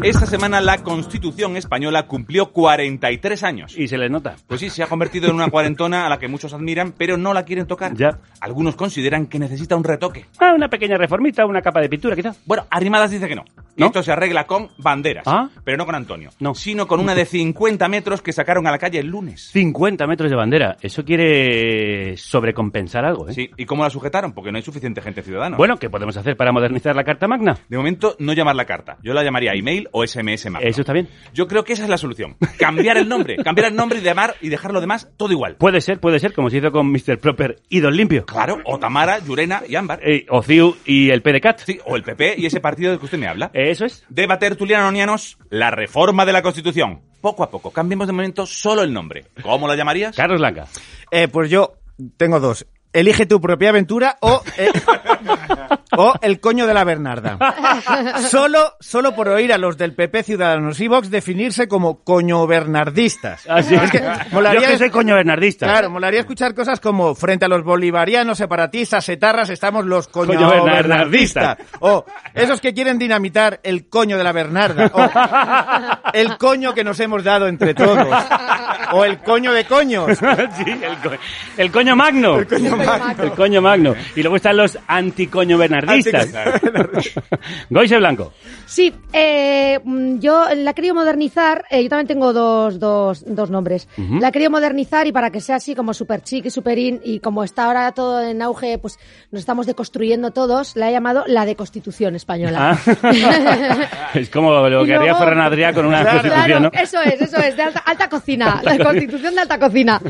Esta semana la Constitución española cumplió 43 años. Y se le nota. Pues sí, se ha convertido en una cuarentona a la que muchos admiran, pero no la quieren tocar. Ya. Algunos consideran que necesita un retoque. Ah, una pequeña reformita, una capa de pintura, quizá. Bueno, Arrimadas dice que no. ¿No? Esto se arregla con banderas. Ah. Pero no con Antonio. No. Sino con una de 50 metros que sacaron a la calle el lunes. 50 metros de bandera. Eso quiere sobrecompensar algo, ¿eh? Sí. ¿Y cómo la sujetaron? Porque no hay suficiente gente ciudadana. Bueno, ¿qué podemos hacer para modernizar la Carta Magna? De momento, no llamar la carta. Yo la llamaría email o SMS Magno. Eso está bien. Yo creo que esa es la solución. Cambiar el nombre. Cambiar el nombre y llamar y dejar lo demás todo igual. Puede ser, puede ser, como se hizo con Mr. Proper y Don Limpio. Claro. O Tamara, Llurena y Ámbar. Eh, o CIU y el PDCAT. Sí, o el PP y ese partido del que usted me habla. Eso es. Debate tertulianonianos, la reforma de la Constitución. Poco a poco, cambiemos de momento solo el nombre. ¿Cómo la llamarías? Carlos Blanca. Eh, pues yo tengo dos. Elige tu propia aventura o, eh, o el coño de la Bernarda. Solo, solo por oír a los del PP Ciudadanos y Vox definirse como coño bernardistas. Así Es que molaría, Yo que soy coño bernardista. claro, molaría escuchar cosas como frente a los bolivarianos, separatistas, etarras, estamos los coño, Coño bernardistas. bernardistas. O esos que quieren dinamitar el coño de la Bernarda. O el coño que nos hemos dado entre todos. O el coño de coños. sí, el, co- el coño magno. El coño magno. El coño magno. Y luego están los anticoño bernardistas. Goise Blanco. Sí, eh, yo la he querido modernizar. eh, yo también tengo dos, dos, dos nombres. Ujú. La he querido modernizar y para que sea así como super chic y super in y como está ahora todo en auge, pues nos estamos deconstruyendo todos. La he llamado la de Constitución española. Ah. es como lo que haría Ferran Adrià con una Claro, constitución, ¿no? eso es, eso es, de alta, alta cocina, la constitución de alta cocina.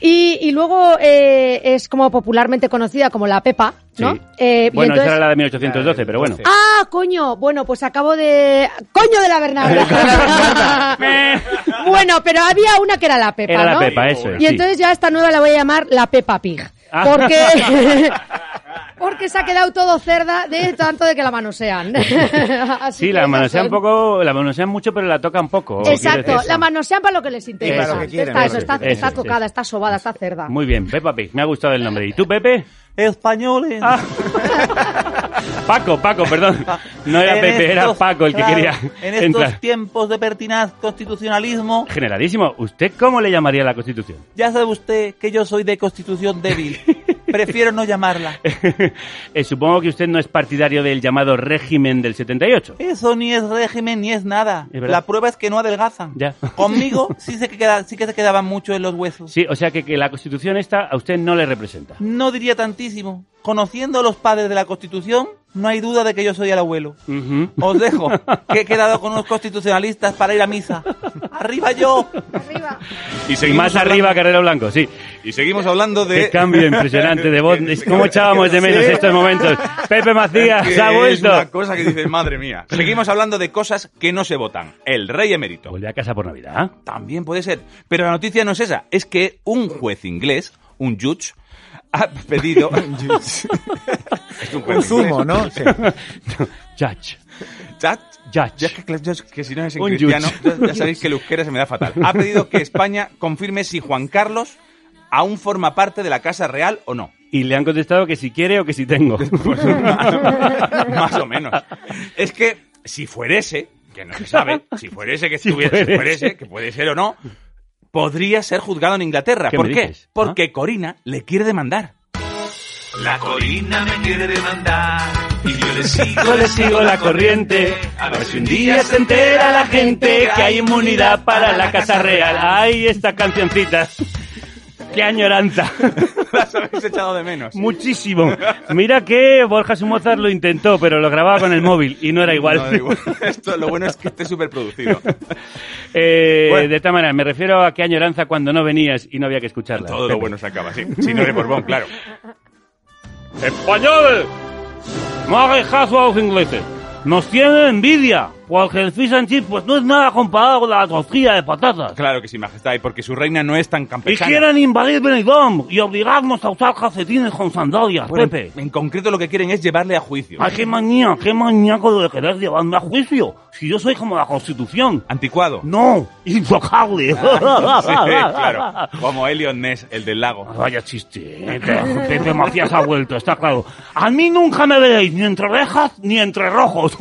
Y, y luego eh, es como popularmente conocida como la Pepa, ¿no? Sí. Eh, Bueno, entonces- esa era la de 1812, pero bueno. Ah, coño. Bueno, pues acabo de. ¡Coño de la Bernarda! bueno, pero había una que era la Pepa, Era la. Pepa, eso es, Y entonces ya esta nueva la voy a llamar la Pepa Pig. Ah. Porque. Porque se ha quedado todo cerda de tanto de que la manosean. Así Sí, la manosean un son. poco, la manosean mucho, pero la tocan poco. Exacto, la manosean para lo que les interesa. Que quieren, está, eso está, tocada, está sobada, está cerda. Muy bien, Peppa Pig, me ha gustado el nombre. ¿Y tú, Pepe? Españoles. Paco, Paco, perdón. No era Pepe, era Paco el que claro, quería En estos entrar. tiempos de pertinaz constitucionalismo, Generalísimo, ¿usted cómo le llamaría la Constitución? ya sabe usted que yo soy de constitución débil. Prefiero no llamarla. Eh, supongo que usted no es partidario del llamado régimen del 78. Eso ni es régimen ni es nada. Es. La prueba es que no adelgazan. Ya. Conmigo sí, se queda, sí que se quedaban mucho en los huesos. Sí, o sea que, que la Constitución esta a usted no le representa. No diría tantísimo. Conociendo a los padres de la Constitución, no hay duda de que yo soy el abuelo. Os dejo, que he quedado con unos constitucionalistas para ir a misa. ¡Arriba yo! Y Y seguimos más hablando- arriba, Carrero Blanco, sí. Y seguimos hablando de... Qué cambio impresionante de voz. Es como echábamos de menos Sí. estos momentos. Pepe Macías se ha Es vuelto. una cosa que dices, madre mía. Seguimos hablando de cosas que no se votan. El rey emérito. Vuelve a casa por Navidad. También puede ser. Pero la noticia no es esa. Es que un juez inglés, un judge, ha pedido... es un, juez Un zumo, inglés. ¿no? Judge. Judge. Judge. Que, si no es en Un cristiano, ya, ya sabéis que el euskera se me da fatal. Ha pedido que España confirme si Juan Carlos aún forma parte de la Casa Real o no. Y le han contestado que si quiere o que si tengo. Más o menos. Es que si fuerese, que no se sabe, si fuese que Si estuviera, si fuerese. fuerese, que puede ser o no, podría ser juzgado en Inglaterra. ¿Qué ¿Por me qué? dices? Porque Corina le quiere demandar. La Corina me quiere demandar y yo le sigo, le sigo la corriente. A ver si un día se entera la gente que hay inmunidad para la Casa Real. ¡Ay, esta cancioncita! ¡Qué añoranza! Las habéis echado de menos. Muchísimo. Mira que Borja Sumozar lo intentó, pero lo grababa con el móvil y no era igual. No, da igual. Esto, lo bueno es que esté súper producido. Eh, Bueno. De esta manera, me refiero a qué añoranza cuando no venías y no había que escucharla. Todo lo bueno se acaba, sí. Si no de Borbón, claro. ¡Españoles! No hagáis caso a los ingleses. Nos tienen envidia, porque el fish and chips pues no es nada comparado con la tortilla de patatas. Claro que sí, majestad, y porque su reina no es tan Y campechana. quieren invadir Benidorm y obligarnos a usar calcetines con sandalias, Bueno, Pepe. en concreto lo que quieren es llevarle a juicio. Ay, qué manía, qué maníaco de querer llevarme a juicio. Si yo soy como la Constitución. Anticuado. No, intocable. Sí, claro. Como Elliot Ness, el del lago. Vaya chiste. Pepe Macías ha vuelto, está claro. A mí nunca me veréis ni entre rejas ni entre rojos.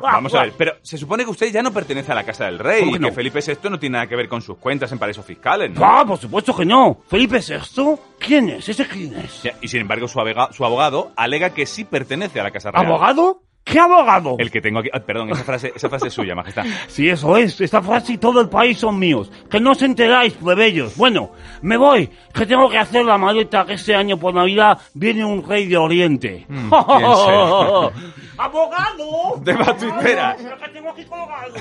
Vamos a ver, pero se supone que usted ya no pertenece a la Casa del Rey ¿Cómo y que no? que Felipe VI no tiene nada que ver con sus cuentas en paraísos fiscales, ¿no? Ah, por supuesto que no. Felipe VI, ¿quién es? ¿Ese quién es? Y sin embargo, su, abega- su abogado alega que sí pertenece a la Casa Real. ¿Abogado? ¿Qué abogado? El que tengo aquí. ah, perdón, esa frase, esa frase es suya, majestad. Sí, eso es. Esta frase y todo el país son míos. Que no os enteráis, plebeyos. Bueno, me voy. Que tengo que hacer la maleta que este año por Navidad viene un rey de Oriente. Mm. ¡Abogado! De batuiteras. Pero que tengo aquí colgado.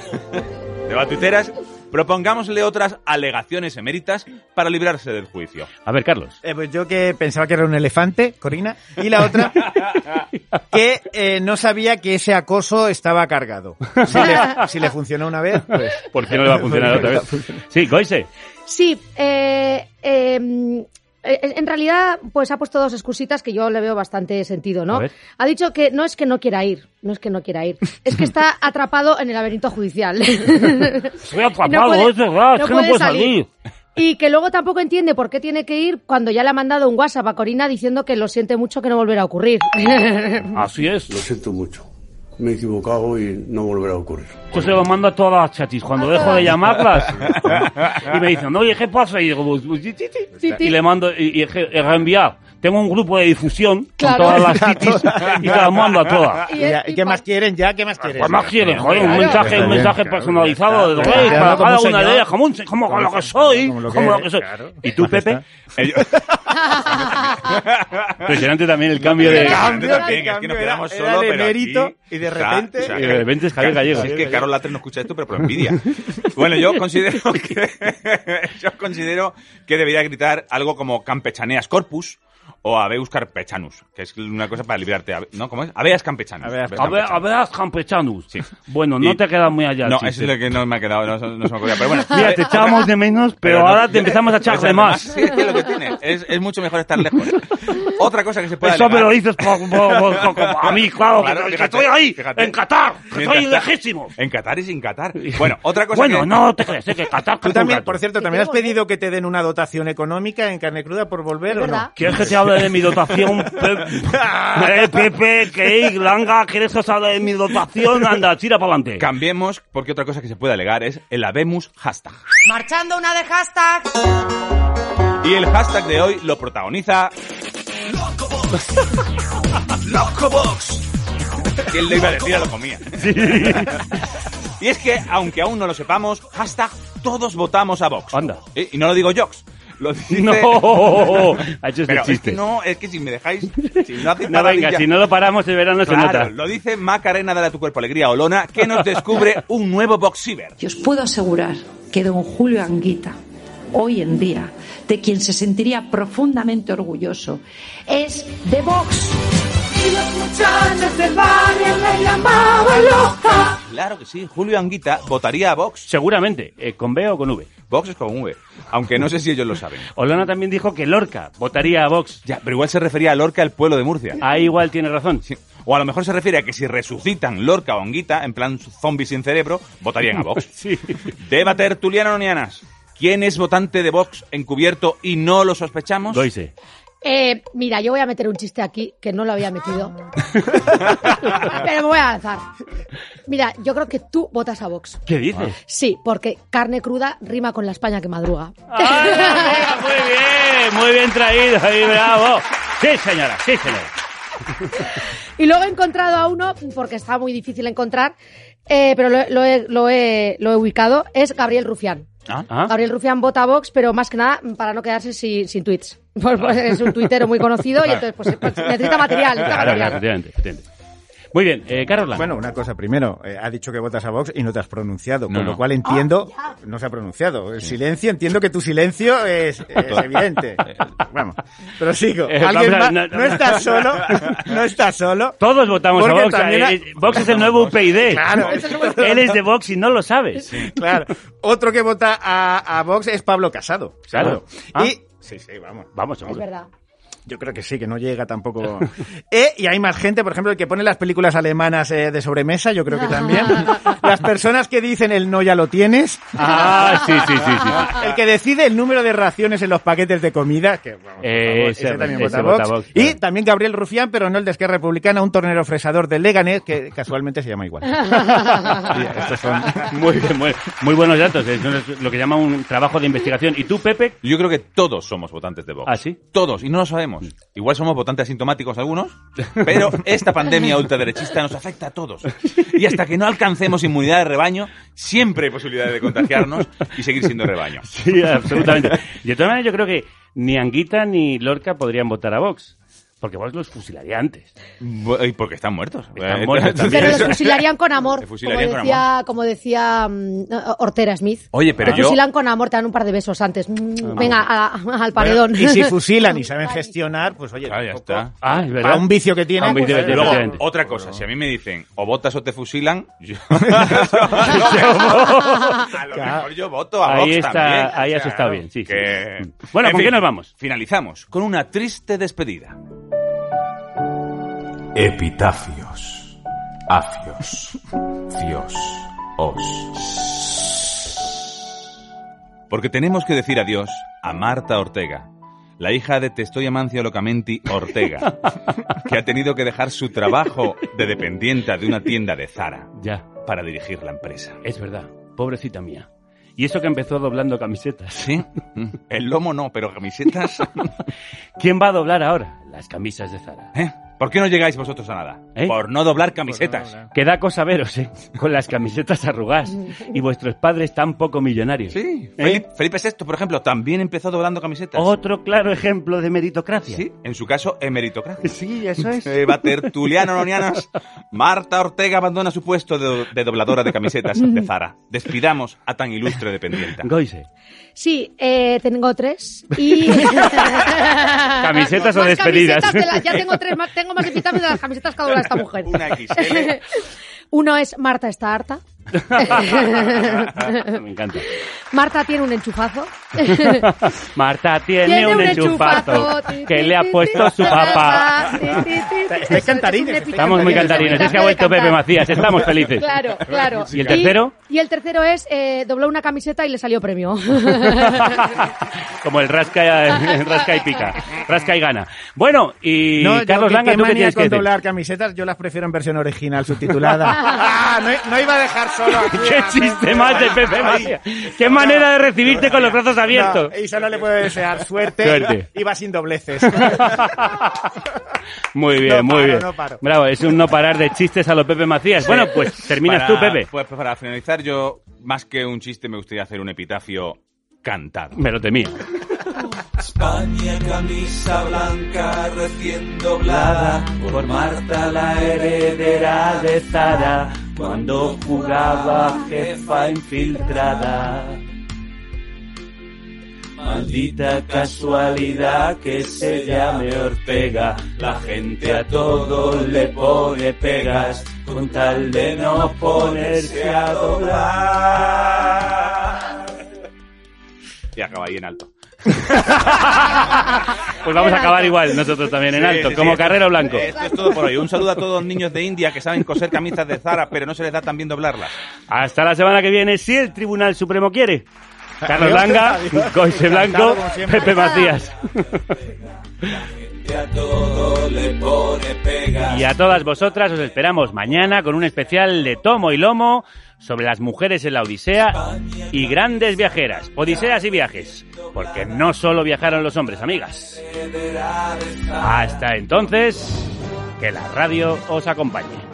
De batuiteras, propongámosle otras alegaciones eméritas para librarse del juicio. A ver, Carlos. Eh, pues yo que pensaba que era un elefante, Corina, y la otra que eh, no sabía que ese acoso estaba cargado. Si le, si le funcionó una vez, pues... ¿Por qué no le va a funcionar otra vez? Sí, Goise. Sí, eh, eh, eh, en realidad, pues ha puesto dos excusitas que yo le veo bastante sentido, ¿no? Ha dicho que no es que no quiera ir, no es que no quiera ir, es que está atrapado en el laberinto judicial. Estoy atrapado, No puede- es verdad, no es que no puede salir. salir. Y que luego tampoco entiende por qué tiene que ir cuando ya le ha mandado un WhatsApp a Corina diciendo que lo siente mucho que no volverá a ocurrir. Así es. Lo siento mucho. Me he equivocado y no volverá a ocurrir. Pues se lo mando a todas las chatis cuando dejo de llamarlas. y me dicen, oye, ¿qué pasa? Y digo, pues, pues, y le mando, y, reenviar. Tengo un grupo de difusión Claro. con todas las titis y te las mando a todas. ¿Y, qué más quieren ya? ¿Qué más quieren? Pues más quieren, joder, un mensaje, un mensaje personalizado del rey para como cada un una de ellas, como, un- como con lo que soy, Como lo que como lo eres, que soy. ¿Y tú, Pepe? Eh, Impresionante también el cambio de... Impresionante Cambio, también, es que nos quedamos era solo, de pero mérito, aquí y de repente- o sea, Y de repente es Javier Gallego. Si es que Carol Latre no escucha esto, pero por envidia. Bueno, yo considero que yo considero que debería gritar algo como campechaneas corpus o habeus carpechanus, que es una cosa para librarte, ¿no? ¿Cómo es? Habeas campechanus. Habeas A ver, a ver, campechanus. Bueno, no Y- te queda muy allá. No, chiste. eso es lo que no me ha quedado, no, no se me ocurría. Pero bueno, Mira, te echábamos de menos, pero, no- ahora te empezamos a echar de más. Sí, es que lo que tiene. Es, es mucho mejor estar lejos. Otra cosa que se puede Eso me alegar- lo dices por- por- por- por- por- a mí, claro, que, fíjate, estoy ahí, fíjate. en Qatar, que En estoy Qatar. lejísimo. En Qatar y sin Qatar. Bueno, otra cosa Bueno, que... no te crees, ¿eh? que Qatar... Tú también, por cierto, ¿también has pedido que te den una dotación económica en carne cruda por volver o no? ¿Verdad? ¿Quieres que te hable de mi dotación? Pe- eh, Pepe, que Langa, ¿quieres que os hable de mi dotación? Anda, tira para adelante. Cambiemos, porque otra cosa que se puede alegar es el Habemus hashtag. Marchando una de hashtag. Y el hashtag de hoy lo protagoniza ¡Loco Box! ¿Quién le iba a decir a lo comía? y es que, aunque aún no lo sepamos, hashtag todos votamos a Vox. Anda. Eh, Y no lo digo Jox. Lo dice... No, ha hecho este Pero es chiste. que no, es que si me dejáis... Si no hacéis No, nada venga, ya- si no lo paramos el verano se Claro, nota. lo dice Macarena de tu cuerpo alegría Olona, que nos descubre un nuevo Boxiver. Y os puedo asegurar que don Julio Anguita, hoy en día, de quien se sentiría profundamente orgulloso, es de Vox. Y los muchachos del barrio me llamaban loca. Claro que sí, Julio Anguita votaría a Vox. Seguramente, eh, con B o con V. Vox es con V, aunque no sé si ellos lo saben. Olona también dijo que Lorca votaría a Vox. Ya, pero igual se refería a Lorca, el pueblo de Murcia. Ahí igual tiene razón. O a lo mejor se refiere a que si resucitan Lorca o Anguita, en plan zombies sin cerebro, votarían a Vox. Sí. Deba tertuliano nonianas. ¿Quién es votante de Vox encubierto y no lo sospechamos? Goise. Eh, mira, yo voy a meter un chiste aquí que no lo había metido. Pero me voy a lanzar. Mira, yo creo que tú votas a Vox. ¿Qué dices? Sí, porque carne cruda rima con la España que madruga. ¡Ah, muy bien! Muy bien traído, ahí, bravo. Sí, señora, sí, señora. Y luego he encontrado a uno, porque está muy difícil encontrar, eh, pero lo, lo he, lo he- lo he ubicado, es Gabriel Rufián. Ah. Gabriel Rufián vota a Vox, pero más que nada para no quedarse sin, sin tweets. Pues, pues es un tuitero muy conocido y entonces pues, pues necesita material, necesita Claro, material. claro, efectivamente, efectivamente. Muy bien, eh, Carlos Blanco. Bueno, una cosa primero, eh, ha dicho que votas a Vox y no te has pronunciado, No, con no. lo cual entiendo, no se ha pronunciado. El silencio, entiendo que tu silencio es, es evidente. Vamos, pero sigo. Eh, ¿Alguien vamos más? no, No, no. estás solo, no estás solo. Todos votamos a Vox. también eh, eh, Vox es el nuevo UPyD. Claro. Él es de Vox y no lo sabes. Claro. Otro que vota a, a Vox es Pablo Casado. Claro. Ah. Y, sí, sí, vamos. Vamos, Es seguro. verdad. Yo creo que sí, que no llega tampoco. Eh, y hay más gente, por ejemplo, el que pone las películas alemanas eh, de sobremesa, yo creo que también. Las personas que dicen el no ya lo tienes. Ah, sí, sí, sí, sí. El que decide el número de raciones en los paquetes de comida, que vamos, Eh, ese- también ese. Vox, Y claro. también Gabriel Rufián, pero no el de Esquerra Republicana, un tornero fresador de Leganés, que casualmente se llama igual. Estos son... Muy, bien, muy, muy buenos datos. Es lo que llama un trabajo de investigación. ¿Y tú, Pepe? Yo creo que todos somos votantes de Vox. ¿Ah, sí? Todos, y no lo sabemos. Igual somos votantes asintomáticos algunos, pero esta pandemia ultraderechista nos afecta a todos. Y hasta que no alcancemos inmunidad de rebaño, siempre hay posibilidad de contagiarnos y seguir siendo rebaño. Sí, absolutamente. De todas maneras, yo creo que ni Anguita ni Lorca podrían votar a Vox. Porque Vox los fusilaría antes. Y porque están muertos. Están Eh, muertos Pero los fusilarían con amor, Se como fusilarían con decía, como decía mm, Ortera Smith. Oye, pero Te yo... fusilan con amor, te dan un par de besos antes. Mm, Venga, a- al paredón. Bueno, y si fusilan y saben gestionar, pues oye, Ah, ya está. Ah, es verdad. para un vicio que tienen, A un vicio pues, que tienen, Luego, otra cosa, si a mí me dicen o votas o te fusilan, yo... a lo mejor yo voto a Ahí Vox está- también. ahí has estado bien, sí, sí. que- Bueno, En ¿con fin, qué nos vamos? Finalizamos con una triste despedida. Epitafios. Afios. Cios. Os. Porque tenemos que decir adiós a Marta Ortega, la hija de Te estoy amancio locamenti Ortega, que ha tenido que dejar su trabajo de dependienta de una tienda de Zara Ya, para dirigir la empresa. es verdad. Pobrecita mía. Y eso que empezó doblando camisetas. ¿Sí? El lomo no, pero camisetas... ¿Quién va a doblar ahora? Las camisas de Zara. ¿Eh? ¿Por qué no llegáis vosotros a nada? ¿Eh? Por no doblar camisetas. Que da cosa veros, ¿eh? Con las camisetas arrugadas. Y vuestros padres tan poco millonarios. Sí, ¿Eh? Felipe, Felipe VI, por ejemplo, también empezó doblando camisetas. Otro claro ejemplo de meritocracia. Sí, en su caso, emeritocracia. Sí, eso es. Eva Tertuliano Nonianas. Marta Ortega abandona su puesto de, de dobladora de camisetas de Zara. Despidamos a tan ilustre dependienta. Goise. Sí, eh, tengo tres. Y... ¿Camisetas o Más despedidas? camisetas de la- ya tengo tres más, tengo más epitafios de las camisetas que ha doblado esta mujer. Una XL. Uno es Marta está harta. Me encanta. Marta tiene un enchufazo. Marta tiene, Tiene un un enchufazo enchufazo. que le ha puesto su papá. Estáis cantarines, Estamos muy cantarines. Es que ha vuelto Pepe Macías. Estamos felices. Claro, claro. ¿Y el tercero? Y, el tercero es, eh, dobló una camiseta y le salió premio. Como el rasca, rasca y pica. Rasca y gana. Bueno, y No, yo, Carlos ¿qué- Langa, qué ¿tú qué tienes que decir? doblar camisetas? Yo las prefiero en versión original, subtitulada. Ah, no, no iba a dejar solo aquí ¿Qué a chiste más de Pepe Macías? ¿Qué manera de recibirte con los brazos abiertos. Isa no le puede desear suerte. Suerte. Y va sin dobleces. Muy bien, No muy paro, bien. no paro. Bravo, es un no parar de chistes a lo Pepe Macías. Bueno, pues terminas Para- tú, Pepe. Pues para finalizar, yo, más que un chiste, me gustaría hacer un epitafio cantado. Me lo temía. España, camisa blanca recién doblada por Marta la heredera de Zara cuando jugaba jefa infiltrada. Maldita casualidad que se llame Ortega, la gente a todo le pone pegas con tal de no ponerse a doblar. Y acaba ahí en alto. Pues vamos a acabar igual nosotros también en Sí, alto, sí, como sí. Carrero Blanco. Esto es todo por hoy. Un saludo a todos los niños de India que saben coser camisas de Zara, pero no se les da tan bien doblarlas. Hasta la semana que viene, si el Tribunal Supremo quiere. Carlos Langa. Coise Blanco. Pepe Macías. Y a todas vosotras os esperamos mañana con un especial de tomo y lomo sobre las mujeres en la Odisea y grandes viajeras, odiseas y viajes, porque no solo viajaron los hombres, amigas. Hasta entonces, que la radio os acompañe.